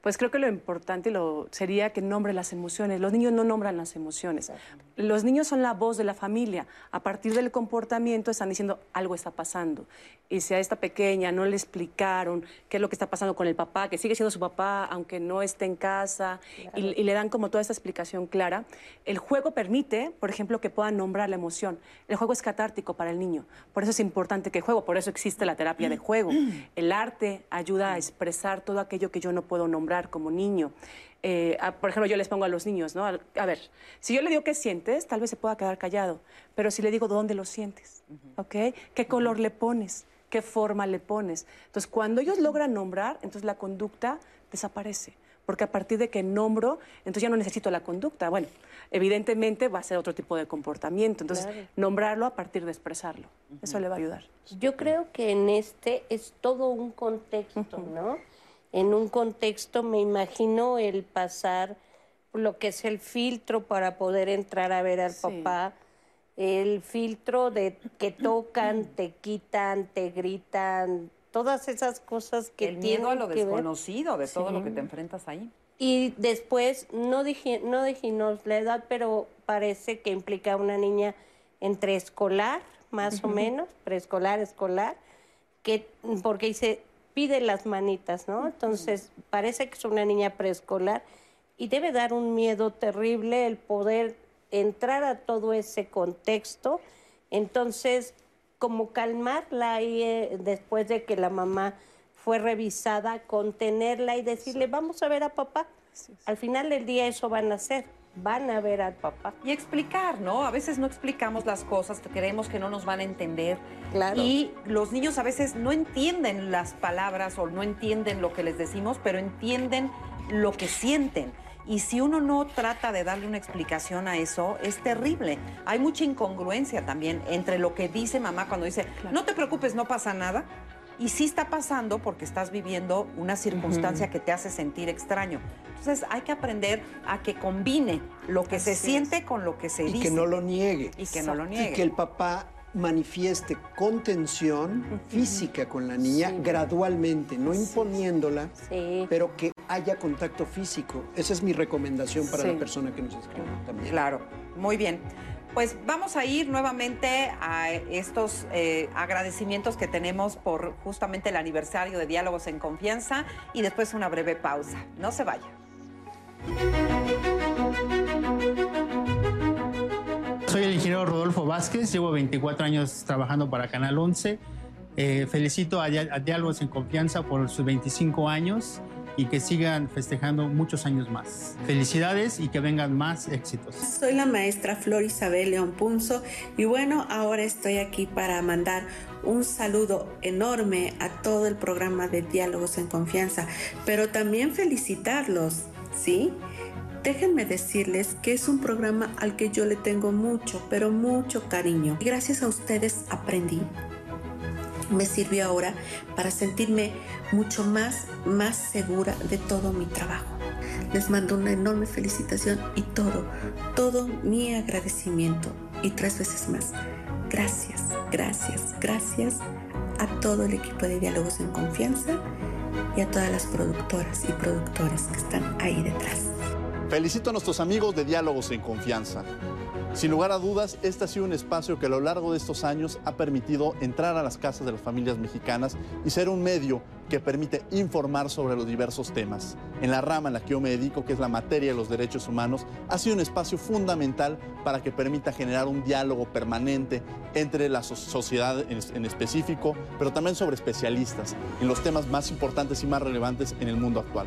Pues creo que lo importante lo, sería que nombre las emociones. Los niños no nombran las emociones. Los niños son la voz de la familia. A partir del comportamiento están diciendo algo está pasando. Y si a esta pequeña no le explicaron qué es lo que está pasando con el papá, que sigue siendo su papá aunque no esté en casa, y, y le dan como toda esta explicación clara, el juego permite, por ejemplo, que puedan nombrar la emoción. El juego es catártico para el niño. Por eso es importante que juego, por eso existe la terapia de juego. (clears throat) El arte ayuda a expresar todo aquello que yo no puedo nombrar como niño. Eh, a- por ejemplo, yo les pongo a los niños, ¿no? A ver, si yo le digo qué sientes, tal vez se pueda quedar callado, pero si le digo dónde lo sientes, ¿ok? ¿Qué color le pones? ¿Qué forma le pones? Entonces, cuando ellos logran nombrar, entonces la conducta desaparece. porque a partir de que nombro, entonces ya no necesito la conducta. Bueno, evidentemente va a ser otro tipo de comportamiento, entonces Claro. nombrarlo a partir de expresarlo. Eso le va a ayudar. Yo creo que en este es todo un contexto, ¿no? En un contexto me imagino el pasar lo que es el filtro para poder entrar a ver al papá, el filtro de que tocan, (clears throat) te quitan, te gritan, todas esas cosas que El miedo a lo ver. desconocido de todo lo que te enfrentas ahí. Y después, no, dije, no dijimos la edad, pero parece que implica una niña entre escolar, más o menos, preescolar, escolar, que porque dice, pide las manitas, ¿no? Entonces, parece que es una niña preescolar y debe dar un miedo terrible el poder entrar a todo ese contexto. Entonces, como calmarla ahí eh, después de que la mamá fue revisada, contenerla y decirle, vamos a ver a papá. Al final del día eso van a hacer, van a ver al papá. Y explicar, ¿no? A veces no explicamos las cosas, creemos que no nos van a entender. Claro. Y los niños a veces no entienden las palabras o no entienden lo que les decimos, pero entienden lo que sienten. Y si uno no trata de darle una explicación a eso, es terrible. Hay mucha incongruencia también entre lo que dice mamá cuando dice, no te preocupes, no pasa nada. Y sí está pasando porque estás viviendo una circunstancia que te hace sentir extraño. Entonces hay que aprender a que combine lo que se siente con lo que se y dice. que no lo niegue. Y que no lo Y niegue. que el papá manifieste contención física con la niña Sí. gradualmente, no imponiéndola, Sí. pero que haya contacto físico. Esa es mi recomendación para Sí. la persona que nos escribe también. Claro, muy bien. Pues vamos a ir nuevamente a estos eh, agradecimientos que tenemos por justamente el aniversario de Diálogos en Confianza y después una breve pausa. No se vaya. Soy el ingeniero Rodolfo Vázquez, llevo 24 años trabajando para Canal 11. Eh, felicito a, Diálogos en Confianza por sus 25 años y que sigan festejando muchos años más. Felicidades y que vengan más éxitos. Soy la maestra Flor Isabel León Punzo y bueno, ahora estoy aquí para mandar un saludo enorme a todo el programa de Diálogos en Confianza, pero también felicitarlos, ¿sí? Déjenme decirles que es un programa al que yo le tengo mucho, pero mucho cariño. Y gracias a ustedes aprendí. Me sirvió ahora para sentirme mucho más, más segura de todo mi trabajo. Les mando una enorme felicitación y todo, todo mi agradecimiento y tres veces más. Gracias, gracias, gracias a todo el equipo de Diálogos en Confianza y a todas las productoras y productores que están ahí detrás. Felicito a nuestros amigos de Diálogos en Confianza. Sin lugar a dudas, este ha sido un espacio que a lo largo de estos años ha permitido entrar a las casas de las familias mexicanas y ser un medio que permite informar sobre los diversos temas. En la rama en la que yo me dedico, que es la materia de los derechos humanos, ha sido un espacio fundamental para que permita generar un diálogo permanente entre la so- sociedad en específico, pero también sobre especialistas en los temas más importantes y más relevantes en el mundo actual.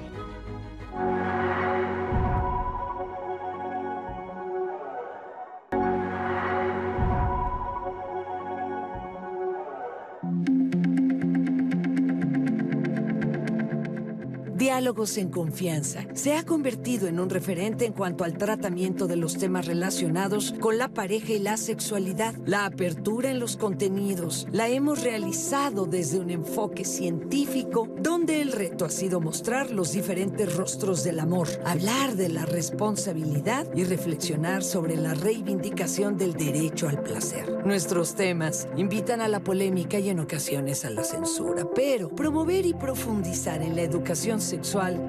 Diálogos en Confianza se ha convertido en un referente en cuanto al tratamiento de los temas relacionados con la pareja y la sexualidad. La apertura en los contenidos la hemos realizado desde un enfoque científico donde el reto ha sido mostrar los diferentes rostros del amor, hablar de la responsabilidad y reflexionar sobre la reivindicación del derecho al placer. Nuestros temas invitan a la polémica y en ocasiones a la censura, pero promover y profundizar en la educación sexual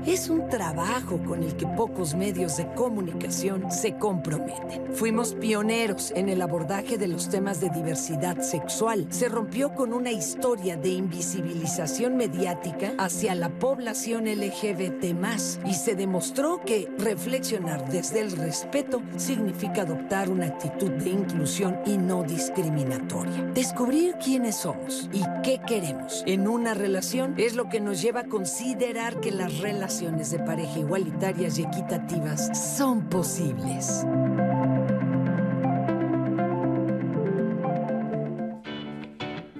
es un trabajo con el que pocos medios de comunicación se comprometen. Fuimos pioneros en el abordaje de los temas de diversidad sexual. Se rompió con una historia de invisibilización mediática hacia la población LGBT y se demostró que reflexionar desde el respeto significa adoptar una actitud de inclusión y no discriminatoria. Descubrir quiénes somos y qué queremos en una relación es lo que nos lleva a considerar que las relaciones de pareja igualitarias y equitativas son posibles.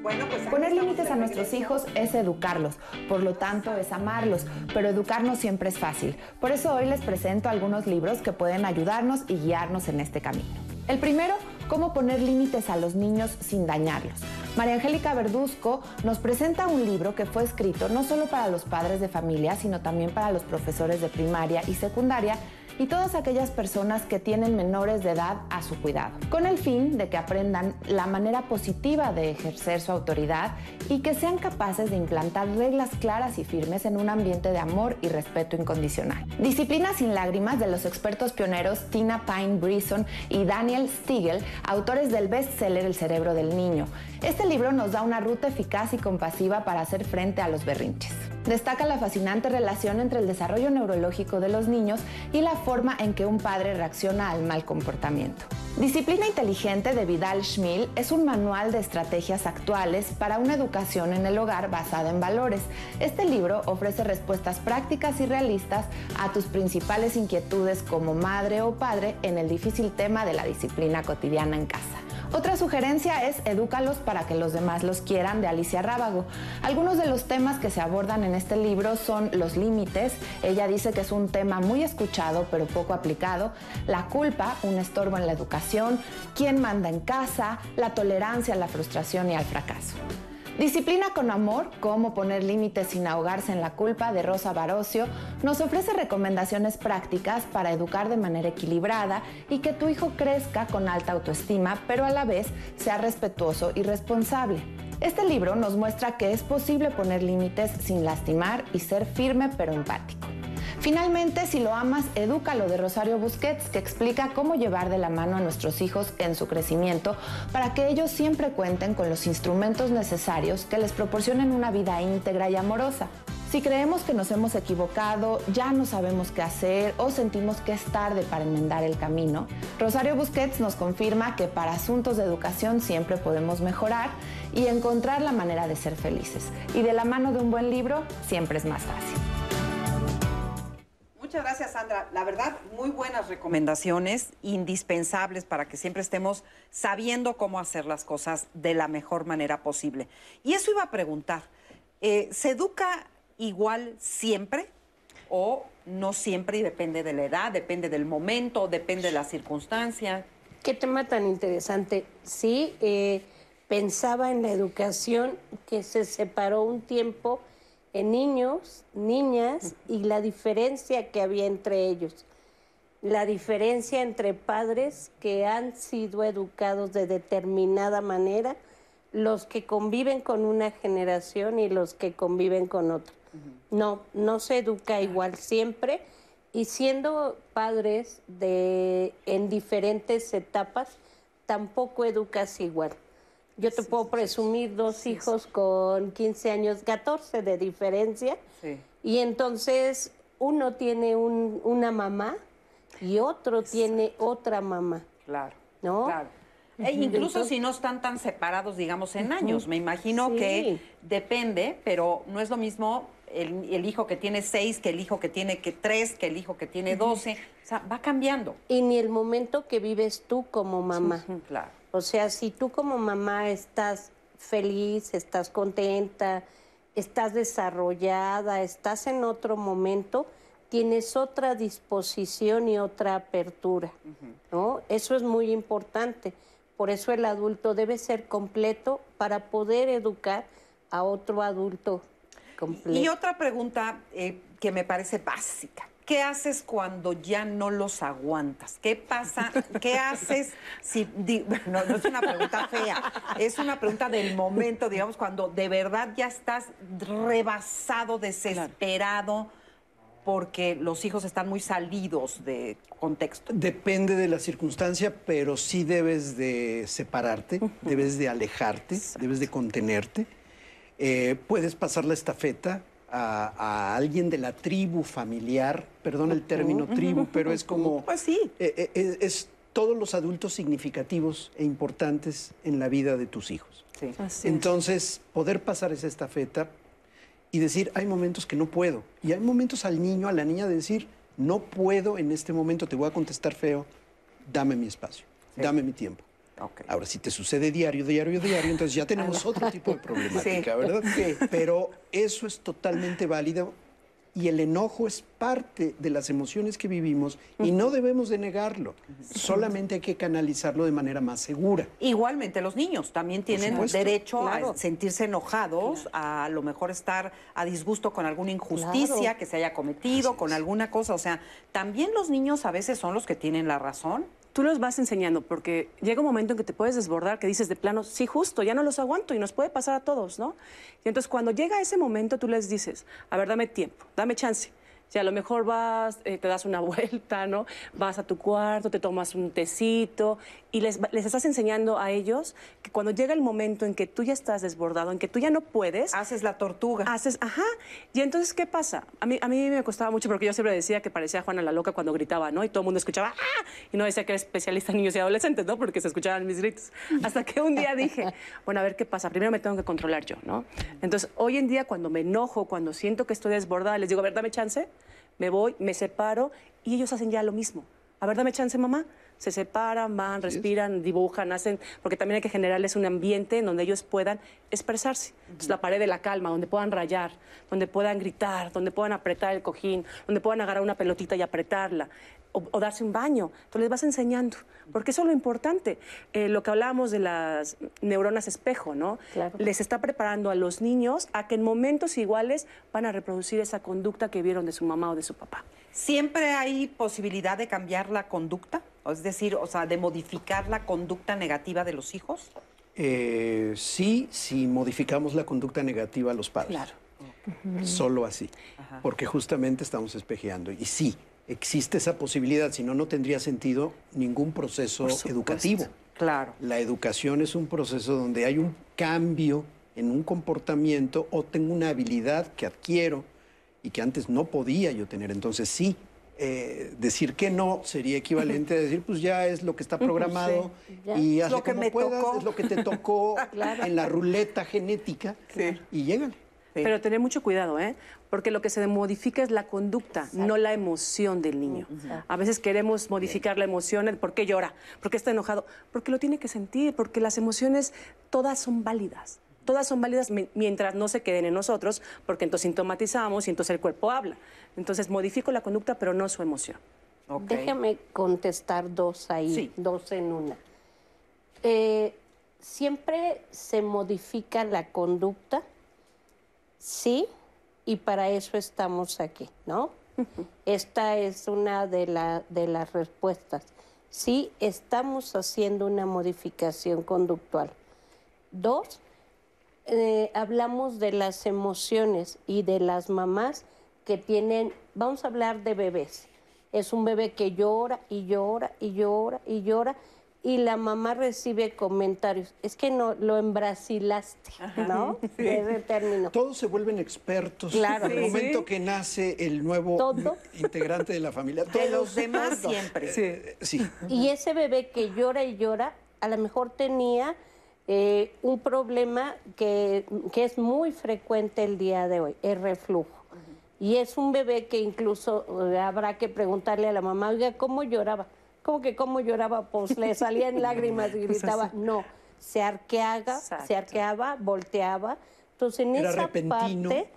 Pues Poner límites a nuestros hijos es educarlos, por lo tanto es amarlos, pero educar no siempre es fácil. Por eso hoy les presento algunos libros que pueden ayudarnos y guiarnos en este camino. El primero, cómo poner límites a los niños sin dañarlos. María Angélica Verduzco nos presenta un libro que fue escrito no solo para los padres de familia, sino también para los profesores de primaria y secundaria y todas aquellas personas que tienen menores de edad a su cuidado, con el fin de que aprendan la manera positiva de ejercer su autoridad y que sean capaces de implantar reglas claras y firmes en un ambiente de amor y respeto incondicional. Disciplina sin lágrimas de los expertos pioneros Tina Pine Brison y Daniel Stiegel, autores del bestseller El cerebro del niño. Este libro nos da una ruta eficaz y compasiva para hacer frente a los berrinches. Destaca la fascinante relación entre el desarrollo neurológico de los niños y la forma en que un padre reacciona al mal comportamiento. Disciplina Inteligente de Vidal Schmil es un manual de estrategias actuales para una educación en el hogar basada en valores. Este libro ofrece respuestas prácticas y realistas a tus principales inquietudes como madre o padre en el difícil tema de la disciplina cotidiana en casa. Otra sugerencia es Edúcalos para que los demás los quieran de Alicia Rábago. Algunos de los temas que se abordan en este libro son los límites, ella dice que es un tema muy escuchado pero poco aplicado, la culpa, un estorbo en la educación, quién manda en casa, la tolerancia a la frustración y al fracaso. Disciplina con amor, cómo poner límites sin ahogarse en la culpa de Rosa Barocio, nos ofrece recomendaciones prácticas para educar de manera equilibrada y que tu hijo crezca con alta autoestima, pero a la vez sea respetuoso y responsable. Este libro nos muestra que es posible poner límites sin lastimar y ser firme pero empático. Finalmente, si lo amas, edúcalo de Rosario Busquets, que explica cómo llevar de la mano a nuestros hijos en su crecimiento para que ellos siempre cuenten con los instrumentos necesarios que les proporcionen una vida íntegra y amorosa. Si creemos que nos hemos equivocado, ya no sabemos qué hacer o sentimos que es tarde para enmendar el camino, Rosario Busquets nos confirma que para asuntos de educación siempre podemos mejorar y encontrar la manera de ser felices. Y de la mano de un buen libro siempre es más fácil. Muchas gracias, Sandra. La verdad, muy buenas recomendaciones, indispensables para que siempre estemos sabiendo cómo hacer las cosas de la mejor manera posible. Y eso iba a preguntar, eh, ¿se educa igual siempre o no siempre y depende de la edad, depende del momento, depende de la circunstancia? Qué tema tan interesante. Sí, eh, pensaba en la educación que se separó un tiempo en niños, niñas y la diferencia que había entre ellos. La diferencia entre padres que han sido educados de determinada manera, los que conviven con una generación y los que conviven con otra. No, no se educa igual siempre y siendo padres de en diferentes etapas tampoco educas igual. Yo te puedo presumir dos hijos con 15 años, 14 de diferencia. Y entonces uno tiene un, una mamá y otro tiene otra mamá. Claro. ¿No? Claro. E incluso si no están tan separados, digamos, en años. Me imagino que depende, pero no es lo mismo el, el, hijo que tiene seis que el hijo que tiene que tres, que el hijo que tiene doce. O sea, va cambiando. Y ni el momento que vives tú como mamá. claro. O sea, si tú como mamá estás feliz, estás contenta, estás desarrollada, estás en otro momento, tienes otra disposición y otra apertura, ¿no? Eso es muy importante. Por eso el adulto debe ser completo para poder educar a otro adulto completo. Y otra pregunta eh, que me parece básica. ¿Qué haces cuando ya no los aguantas? ¿Qué pasa? ¿Qué haces si... No, no es una pregunta fea, es una pregunta del momento, digamos, cuando de verdad ya estás rebasado, desesperado, porque los hijos están muy salidos de contexto. Depende de la circunstancia, pero sí debes de separarte, debes de alejarte, debes de contenerte. Eh, puedes pasar la estafeta, a, alguien de la tribu familiar, perdón el término tribu, pero es como... (laughs) Pues sí. Eh, eh, es, todos los adultos significativos e importantes en la vida de tus hijos. Sí. Entonces, poder pasar esa estafeta y decir, hay momentos que no puedo. Y hay momentos al niño, a la niña de decir, no puedo en este momento, te voy a contestar feo, dame mi espacio, dame mi tiempo. Ahora, si te sucede diario, diario, diario, entonces ya tenemos otro tipo de problemática, Sí. ¿verdad? Sí. Pero eso es totalmente válido y el enojo es parte de las emociones que vivimos y no debemos de negarlo. Solamente hay que canalizarlo de manera más segura. Igualmente los niños también tienen derecho claro. a sentirse enojados, a, a lo mejor estar a disgusto con alguna injusticia Claro. que se haya cometido, con alguna cosa. O sea, también los niños a veces son los que tienen la razón. Tú los vas enseñando porque llega un momento en que te puedes desbordar, que dices de plano, sí, justo, ya no los aguanto y nos puede pasar a todos, ¿no? Y entonces cuando llega ese momento tú les dices, a ver, dame tiempo, dame chance. Si a lo mejor vas, eh, te das una (laughs) vuelta, ¿no? Vas a tu cuarto, te tomas un tecito y les, les estás enseñando a ellos que cuando llega el momento en que tú ya estás desbordado, en que tú ya no puedes... Haces la tortuga. Haces, ajá. Y entonces, ¿qué pasa? A mí, a mí me costaba mucho porque yo siempre decía que parecía Juana la loca cuando gritaba, ¿no? Y todo el mundo escuchaba, ¡ah! Y no decía que era especialista en niños y adolescentes, ¿no? Porque se escuchaban mis gritos. Hasta que un día dije, bueno, a ver qué pasa. Primero me tengo que controlar yo, ¿no? Entonces, hoy en día, cuando me enojo, cuando siento que estoy desbordada, les digo, a ver, dame chance, me voy, me separo y ellos hacen ya lo mismo. A ver, dame chance, mamá. Se separan, van, respiran, dibujan, hacen, porque también hay que generarles un ambiente en donde ellos puedan expresarse. Entonces, la pared de la calma, donde puedan rayar, donde puedan gritar, donde puedan apretar el cojín, donde puedan agarrar una pelotita y apretarla, o, o darse un baño. Entonces, les vas enseñando, porque eso es lo importante. Eh, lo que hablábamos de las neuronas espejo, ¿no? Les está preparando a los niños a que en momentos iguales van a reproducir esa conducta que vieron de su mamá o de su papá. ¿Siempre hay posibilidad de cambiar la conducta? Es decir, o sea, de modificar la conducta negativa de los hijos. Eh, sí, si modificamos la conducta negativa a los padres. Claro. Solo así. Porque justamente estamos espejeando. Y sí, existe esa posibilidad, si no, no tendría sentido ningún proceso educativo. Claro. La educación es un proceso donde hay un cambio en un comportamiento o tengo una habilidad que adquiero y que antes no podía yo tener. Entonces sí, eh, decir que no sería equivalente a decir, pues ya es lo que está programado Sí, y hazle lo que como me puedas, tocó. es lo que te tocó (laughs) Claro. en la ruleta genética y llégale. Pero tener mucho cuidado, ¿eh? Porque lo que se modifica es la conducta, no la emoción del niño. A veces queremos modificar la emoción, el por qué llora, por qué está enojado, porque lo tiene que sentir, porque las emociones todas son válidas. Todas son válidas mi- mientras no se queden en nosotros, porque entonces sintomatizamos y entonces el cuerpo habla. Entonces modifico la conducta, pero no su emoción. Déjame contestar dos ahí, dos en una. Eh, Siempre se modifica la conducta, sí, y para eso estamos aquí, ¿no? (laughs) Esta es una de, la- de las respuestas. Sí, estamos haciendo una modificación conductual. Dos, eh, hablamos de las emociones y de las mamás que tienen, vamos a hablar de bebés. Es un bebé que llora y llora y llora y llora y la mamá recibe comentarios. Es que no lo embrasilaste, ¿no? Sí. Ese término. Todos se vuelven expertos Claro. en el Sí. momento que nace el nuevo Todo. integrante de la familia. De Todos, los demás todos. siempre. Eh, sí. Y ese bebé que llora y llora, a lo mejor tenía eh, un problema que, que es muy frecuente el día de hoy, el reflujo. Y es un bebé que incluso eh, habrá que preguntarle a la mamá, oiga, ¿cómo lloraba? ¿Cómo que cómo lloraba? Pues le (laughs) salían lágrimas y Pues gritaba. No, se arqueaba, se arqueaba, volteaba. Entonces en Era esa repentino parte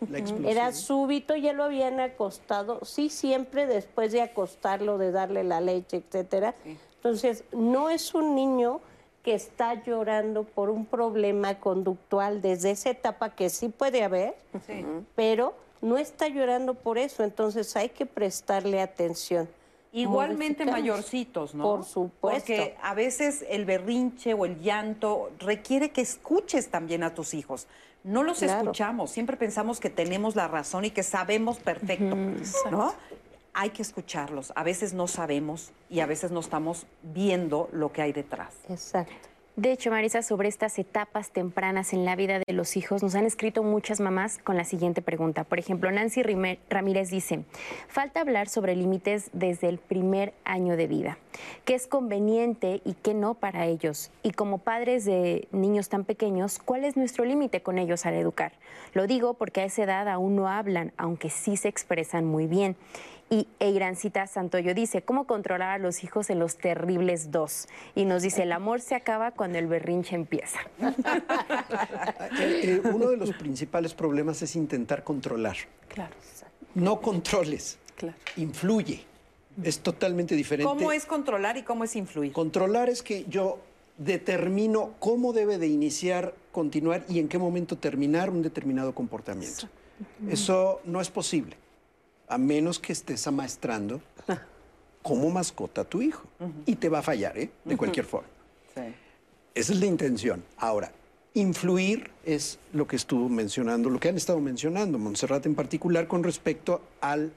era súbito, ya lo habían acostado, sí siempre después de acostarlo, de darle la leche, etcétera. Entonces, no es un niño que está llorando por un problema conductual desde esa etapa que sí puede haber, pero no está llorando por eso, entonces hay que prestarle atención. Igualmente mayorcitos, ¿no? Por supuesto. Porque a veces el berrinche o el llanto requiere que escuches también a tus hijos. No los Claro. escuchamos, siempre pensamos que tenemos la razón y que sabemos perfecto, ¿no? Hay que escucharlos. A veces no sabemos y a veces no estamos viendo lo que hay detrás. Exacto. De hecho, Marisa, sobre estas etapas tempranas en la vida de los hijos, nos han escrito muchas mamás con la siguiente pregunta. Por ejemplo, Nancy Ramírez dice, falta hablar sobre límites desde el primer año de vida. ¿Qué es conveniente y qué no para ellos? Y como padres de niños tan pequeños, ¿cuál es nuestro límite con ellos al educar? Lo digo porque a esa edad aún no hablan, aunque sí se expresan muy bien. Y Eirancita Santoyo dice, ¿cómo controlar a los hijos en los terribles dos? Y nos dice, el amor se acaba cuando el berrinche empieza. (laughs) Eh, eh, uno de los principales problemas es intentar controlar. Claro. No controles. Claro. Influye. Es totalmente diferente. ¿Cómo es controlar y cómo es influir? Controlar es que yo determino cómo debe de iniciar, continuar y en qué momento terminar un determinado comportamiento. Eso no es posible, a menos que estés amaestrando (laughs) como mascota a tu hijo. Y te va a fallar, ¿eh? De cualquier forma. Esa es la intención. Ahora, influir es lo que estuvo mencionando, lo que han estado mencionando, Montserrat en particular, con respecto al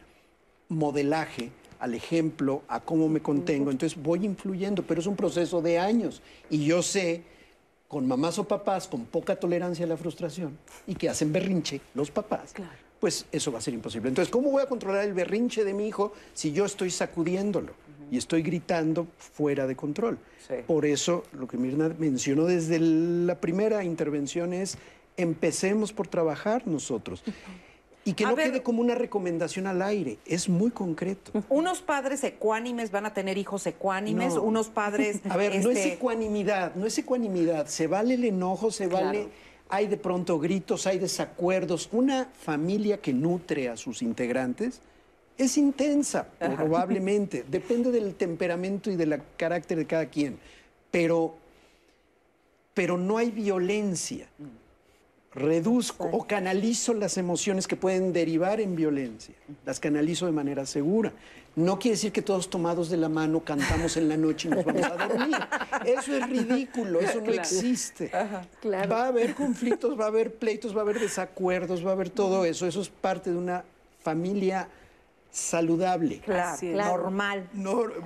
modelaje, al ejemplo, a cómo me contengo. Entonces voy influyendo, pero es un proceso de años. Y yo sé, con mamás o papás con poca tolerancia a la frustración y que hacen berrinche, los papás, pues eso va a ser imposible. Entonces, ¿cómo voy a controlar el berrinche de mi hijo si yo estoy sacudiéndolo y estoy gritando fuera de control? Por eso, lo que Mirna mencionó desde la primera intervención es, empecemos por trabajar nosotros. Y que A no ver- quede como una recomendación al aire, es muy concreto. Unos padres ecuánimes van a tener hijos ecuánimes, No. unos padres... (laughs) A ver, no es este, ecuanimidad, no es ecuanimidad. Se vale el enojo, se vale. Hay de pronto gritos, hay desacuerdos. Una familia que nutre a sus integrantes es intensa, probablemente. (laughs) Depende del temperamento y del carácter de cada quien. Pero, pero no hay violencia. Reduzco o canalizo las emociones que pueden derivar en violencia. Las canalizo de manera segura. No quiere decir que todos tomados de la mano cantamos en la noche y nos vamos a dormir. Eso es ridículo, eso no Claro. existe. Va a haber conflictos, va a haber pleitos, va a haber desacuerdos, va a haber todo eso. Eso es parte de una familia saludable. Claro, normal.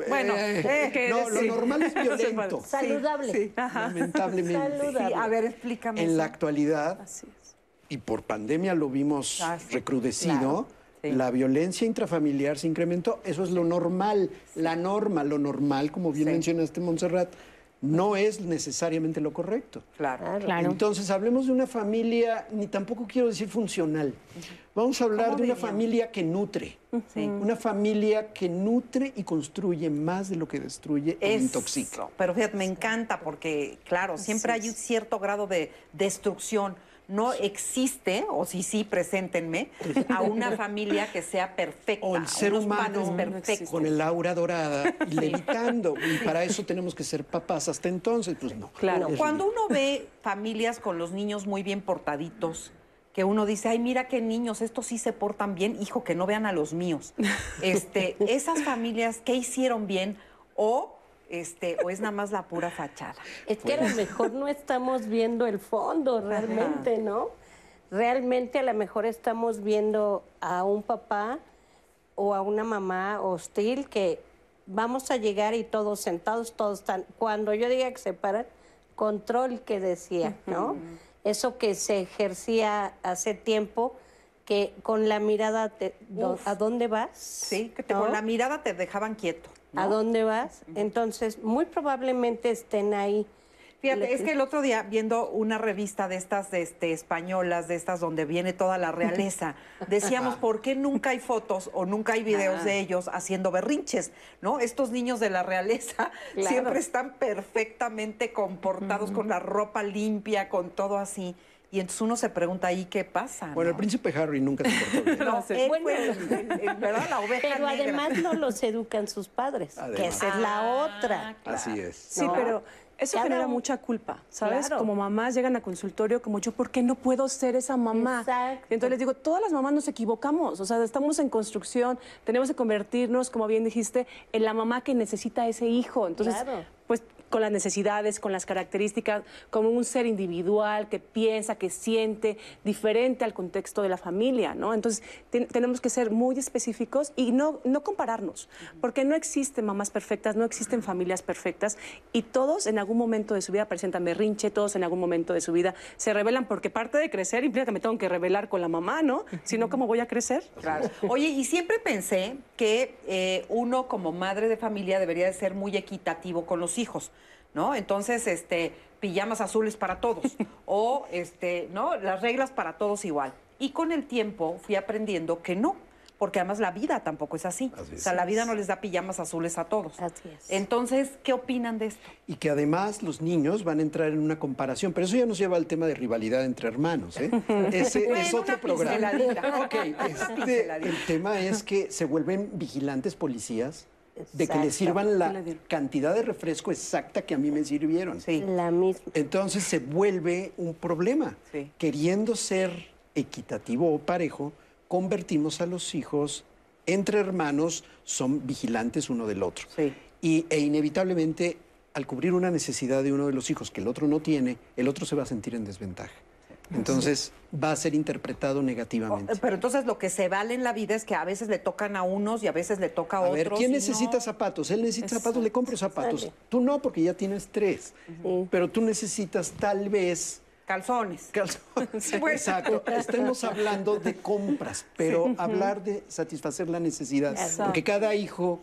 bueno, eh, no, lo normal es (laughs) violento. Saludable. Sí. Lamentablemente. Sí, a ver, explícame En eso. la actualidad, y por pandemia lo vimos Ah, sí. recrudecido, Claro, la violencia intrafamiliar se incrementó. Eso es lo normal, la norma, lo normal, como bien mencionaste, Montserrat, no es necesariamente lo correcto. Claro. Claro. Entonces, hablemos de una familia, ni tampoco quiero decir funcional. Vamos a hablar ¿Cómo de una familia que nutre. Una familia que nutre y construye más de lo que destruye e intoxica. Pero fíjate, me encanta porque, claro, siempre hay un cierto grado de destrucción. No existe, o si sí, preséntenme, a una (laughs) familia que sea perfecta. O el ser humano perfectos. con el aura dorada (laughs) y levitando. Y para eso tenemos que ser papás. Hasta entonces, pues no. Claro. Cuando uno ve familias con los niños muy bien portaditos, que uno dice, ay, mira qué niños, estos sí se portan bien, hijo, que no vean a los míos. (laughs) Este, esas familias, ¿qué hicieron bien? O, este, o es nada más la pura fachada. Es que a lo mejor no estamos viendo el fondo realmente, ¿no? Realmente a lo mejor estamos viendo a un papá o a una mamá hostil que vamos a llegar y todos sentados, todos están. Cuando yo diga que se paran, control que decía, ¿no? Eso que se ejercía hace tiempo, que con la mirada, te- do-. ¿a dónde vas? Sí, que te- ¿No? con la mirada te dejaban quieto. ¿No? ¿A dónde vas? Entonces, muy probablemente estén ahí. Fíjate, es que el otro día, viendo una revista de estas de este, españolas, de estas donde viene toda la realeza, (laughs) decíamos, ¿por qué nunca hay fotos o nunca hay videos Ah. de ellos haciendo berrinches? ¿No? Estos niños de la realeza (laughs) Claro. siempre están perfectamente comportados, con la ropa limpia, con todo así. Y entonces uno se pregunta ahí qué pasa. Bueno, el príncipe Harry nunca se portó bien. (laughs) No, él Bueno. fue el- el- el- ¿verdad? La oveja Pero negra. además no los educan sus padres, que esa es la otra. Así es. Sí, No. pero eso Cada genera un- mucha culpa, ¿sabes? Claro. Como mamás llegan a consultorio como yo, ¿por qué no puedo ser esa mamá? Exacto. Y entonces les digo, todas las mamás nos equivocamos, o sea, estamos en construcción, tenemos que convertirnos, como bien dijiste, en la mamá que necesita a ese hijo. Entonces, Claro. pues con las necesidades, con las características, como un ser individual que piensa, que siente, diferente al contexto de la familia, ¿no? Entonces, ten- tenemos que ser muy específicos y no, no compararnos, porque no existen mamás perfectas, no existen familias perfectas y todos en algún momento de su vida presentan berrinche, todos en algún momento de su vida se rebelan, porque parte de crecer implica que me tengo que rebelar con la mamá, ¿no? Si no, ¿cómo voy a crecer? Claro. Oye, y siempre pensé que eh, uno como madre de familia debería de ser muy equitativo con los hijos, ¿no? Entonces, este, pijamas azules para todos (laughs) o, este, ¿no? Las reglas para todos igual. Y con el tiempo fui aprendiendo que no, porque además la vida tampoco es así. Así o sea, la vida no les da pijamas azules a todos. Así es. Entonces, ¿qué opinan de esto? Y que además los niños van a entrar en una comparación, pero eso ya nos lleva al tema de rivalidad entre hermanos. ¿eh? (laughs) Ese Bueno, es otro (laughs) una programa. Ok, este, el tema es que se vuelven vigilantes policías de que les sirvan la ¿Qué le cantidad de refresco exacta que a mí me sirvieron. La misma. Entonces se vuelve un problema. Queriendo ser equitativo o parejo, convertimos a los hijos entre hermanos, son vigilantes uno del otro. Y, e inevitablemente, al cubrir una necesidad de uno de los hijos que el otro no tiene, el otro se va a sentir en desventaja. Entonces va a ser interpretado negativamente. Pero entonces lo que se vale en la vida es que a veces le tocan a unos y a veces le toca a, A otros. ver, ¿quién necesita no. zapatos? Él necesita zapatos, le compro zapatos. Tú no, porque ya tienes tres. Pero tú necesitas tal vez... Calzones. Calzones. (laughs) Bueno. Exacto. Estemos hablando de compras, pero Sí. hablar de satisfacer la necesidad. Exacto. Porque cada hijo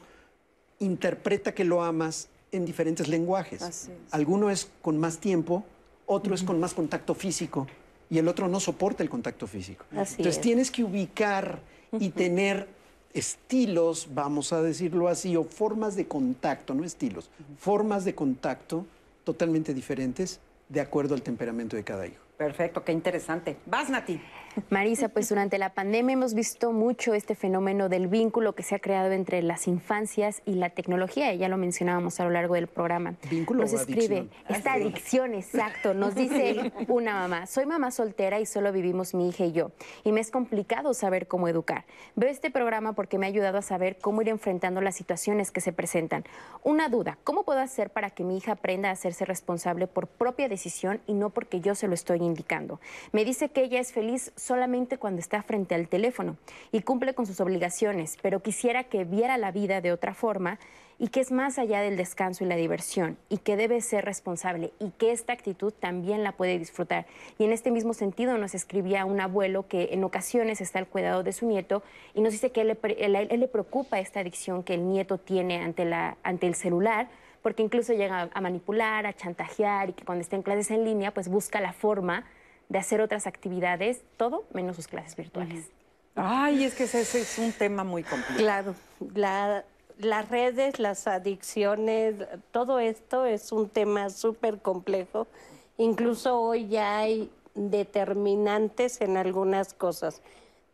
interpreta que lo amas en diferentes lenguajes. Así es. Alguno es con más tiempo, otro es con más contacto físico y el otro no soporta el contacto físico. Así Entonces es. tienes que ubicar y tener estilos, vamos a decirlo así, o formas de contacto, no estilos, formas de contacto totalmente diferentes de acuerdo al temperamento de cada hijo. Perfecto, qué interesante. Vas, Nati. Marisa, pues durante la pandemia hemos visto mucho este fenómeno del vínculo que se ha creado entre las infancias y la tecnología, ya lo mencionábamos a lo largo del programa. ¿Vínculo Nos o escribe, adicción? esta adicción, exacto, nos (laughs) dice una mamá, soy mamá soltera y solo vivimos mi hija y yo, y me es complicado saber cómo educar. Veo este programa porque me ha ayudado a saber cómo ir enfrentando las situaciones que se presentan. Una duda, ¿cómo puedo hacer para que mi hija aprenda a hacerse responsable por propia decisión y no porque yo se lo estoy indicando? Me dice que ella es feliz solamente cuando está frente al teléfono y cumple con sus obligaciones, pero quisiera que viera la vida de otra forma y que es más allá del descanso y la diversión y que debe ser responsable y que esta actitud también la puede disfrutar. Y en este mismo sentido nos escribía un abuelo que en ocasiones está al cuidado de su nieto y nos dice que él él le preocupa esta adicción que el nieto tiene ante, la, ante el celular porque incluso llega a manipular, a chantajear y que cuando está en clases en línea pues busca la forma de hacer otras actividades, todo menos sus clases virtuales. Ay, es que ese, ese es un tema muy complejo. Claro, la- las redes, las adicciones, todo esto es un tema súper complejo. Incluso hoy ya hay determinantes en algunas cosas.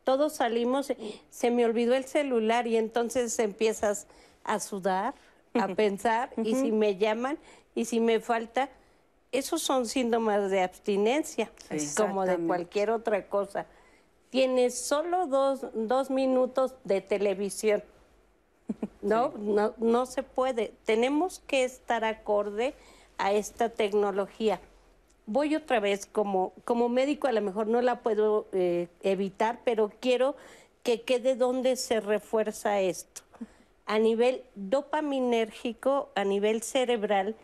Todos salimos, se me olvidó el celular y entonces empiezas a sudar, a (laughs) pensar, y si me llaman, y si me falta, esos son síntomas de abstinencia, como de cualquier otra cosa. Tienes solo dos, dos minutos de televisión. (laughs) No, no, no se puede. Tenemos que estar acorde a esta tecnología. Voy otra vez como, como médico, a lo mejor no la puedo eh, evitar, pero quiero que quede donde se refuerza esto. A nivel dopaminérgico, a nivel cerebral,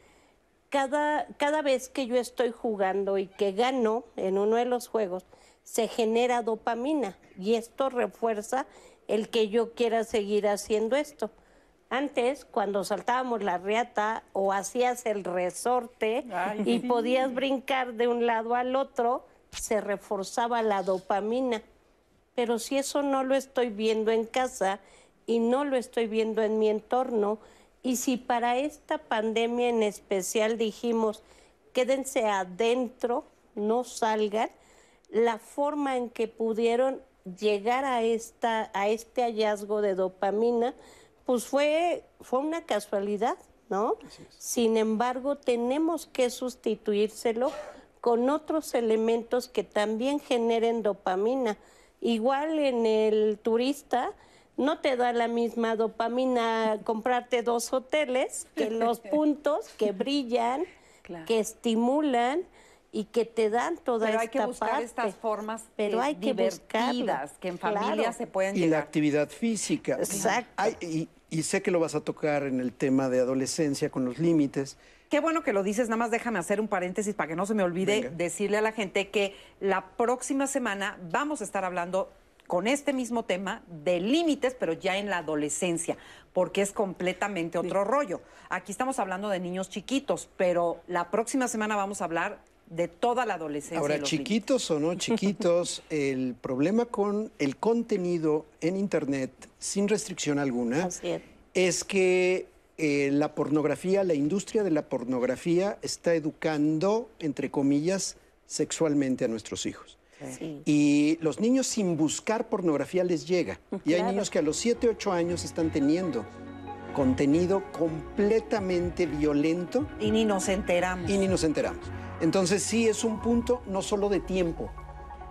cada, cada vez que yo estoy jugando y que gano en uno de los juegos, se genera dopamina y esto refuerza el que yo quiera seguir haciendo esto. Antes, cuando saltábamos la riata o hacías el resorte Ay, y podías brincar de un lado al otro, se reforzaba la dopamina. Pero si eso no lo estoy viendo en casa y no lo estoy viendo en mi entorno, y si para esta pandemia en especial dijimos, quédense adentro, no salgan, la forma en que pudieron llegar a, esta, a este hallazgo de dopamina, pues fue, fue una casualidad, ¿no? Sin embargo, tenemos que sustituírselo con otros elementos que también generen dopamina. Igual en el turista, no te da la misma dopamina comprarte dos hoteles que (laughs) los puntos que brillan, que estimulan y que te dan toda Pero hay que buscar parte. estas formas Pero hay que divertidas, que en Claro. familia se pueden Y la llegar. actividad física. Exacto. Y, y sé que lo vas a tocar en el tema de adolescencia con los límites. Qué bueno que lo dices, nada más déjame hacer un paréntesis para que no se me olvide Venga. decirle a la gente que la próxima semana vamos a estar hablando con este mismo tema de límites, pero ya en la adolescencia, porque es completamente otro rollo. Aquí estamos hablando de niños chiquitos, pero la próxima semana vamos a hablar de toda la adolescencia. y Ahora, los chiquitos o no chiquitos, (laughs) el problema con el contenido en Internet sin restricción alguna es que eh, la pornografía, la industria de la pornografía está educando, entre comillas, sexualmente a nuestros hijos. Sí. Y los niños sin buscar pornografía les llega. Y hay niños que a los 7, 8 años están teniendo contenido completamente violento. Y ni nos enteramos. Y ni nos enteramos. Entonces sí es un punto no solo de tiempo,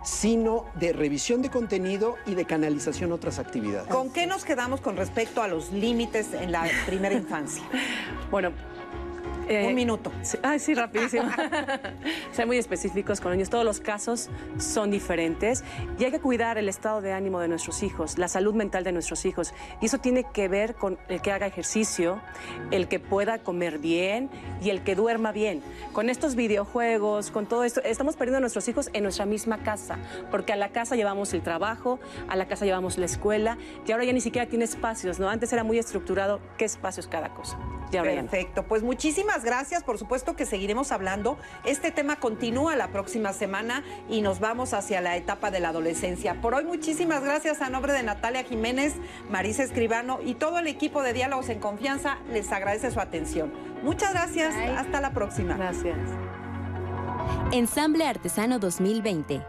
sino de revisión de contenido y de canalización a otras actividades. ¿Con qué nos quedamos con respecto a los límites en la primera infancia? (laughs) Bueno. Un minuto. Sí, ay, sí, rapidísimo. (laughs) Ser muy específicos con niños. Todos los casos son diferentes y hay que cuidar el estado de ánimo de nuestros hijos, la salud mental de nuestros hijos. Y eso tiene que ver con el que haga ejercicio, el que pueda comer bien y el que duerma bien. Con estos videojuegos, con todo esto, estamos perdiendo a nuestros hijos en nuestra misma casa, porque a la casa llevamos el trabajo, a la casa llevamos la escuela y ahora ya ni siquiera tiene espacios, ¿no? Antes era muy estructurado qué espacios cada cosa. Perfecto, pues muchísimas gracias. Por supuesto que seguiremos hablando. Este tema continúa la próxima semana y nos vamos hacia la etapa de la adolescencia. Por hoy, muchísimas gracias a nombre de Natalia Jiménez, Marisa Escribano y todo el equipo de Diálogos en Confianza. Les agradece su atención. Muchas gracias. Hasta la próxima. Gracias. Ensamble Artesano 2020,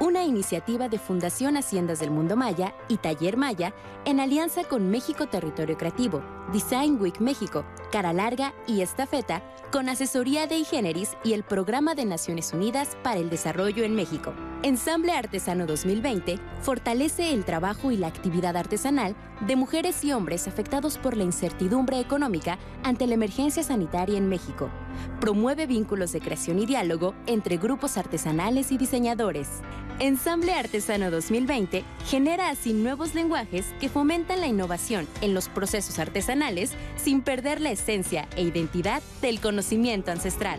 una iniciativa de Fundación Haciendas del Mundo Maya y Taller Maya en alianza con México Territorio Creativo, Design Week México, Cara Larga y Estafeta, con asesoría de Igeneris y el Programa de Naciones Unidas para el Desarrollo en México. Ensamble Artesano 2020 fortalece el trabajo y la actividad artesanal de mujeres y hombres afectados por la incertidumbre económica ante la emergencia sanitaria en México. Promueve vínculos de creación y diálogo entre grupos artesanales y diseñadores. Ensamble Artesano 2020 genera así nuevos lenguajes que fomentan la innovación en los procesos artesanales sin perder la esencia e identidad del conocimiento ancestral.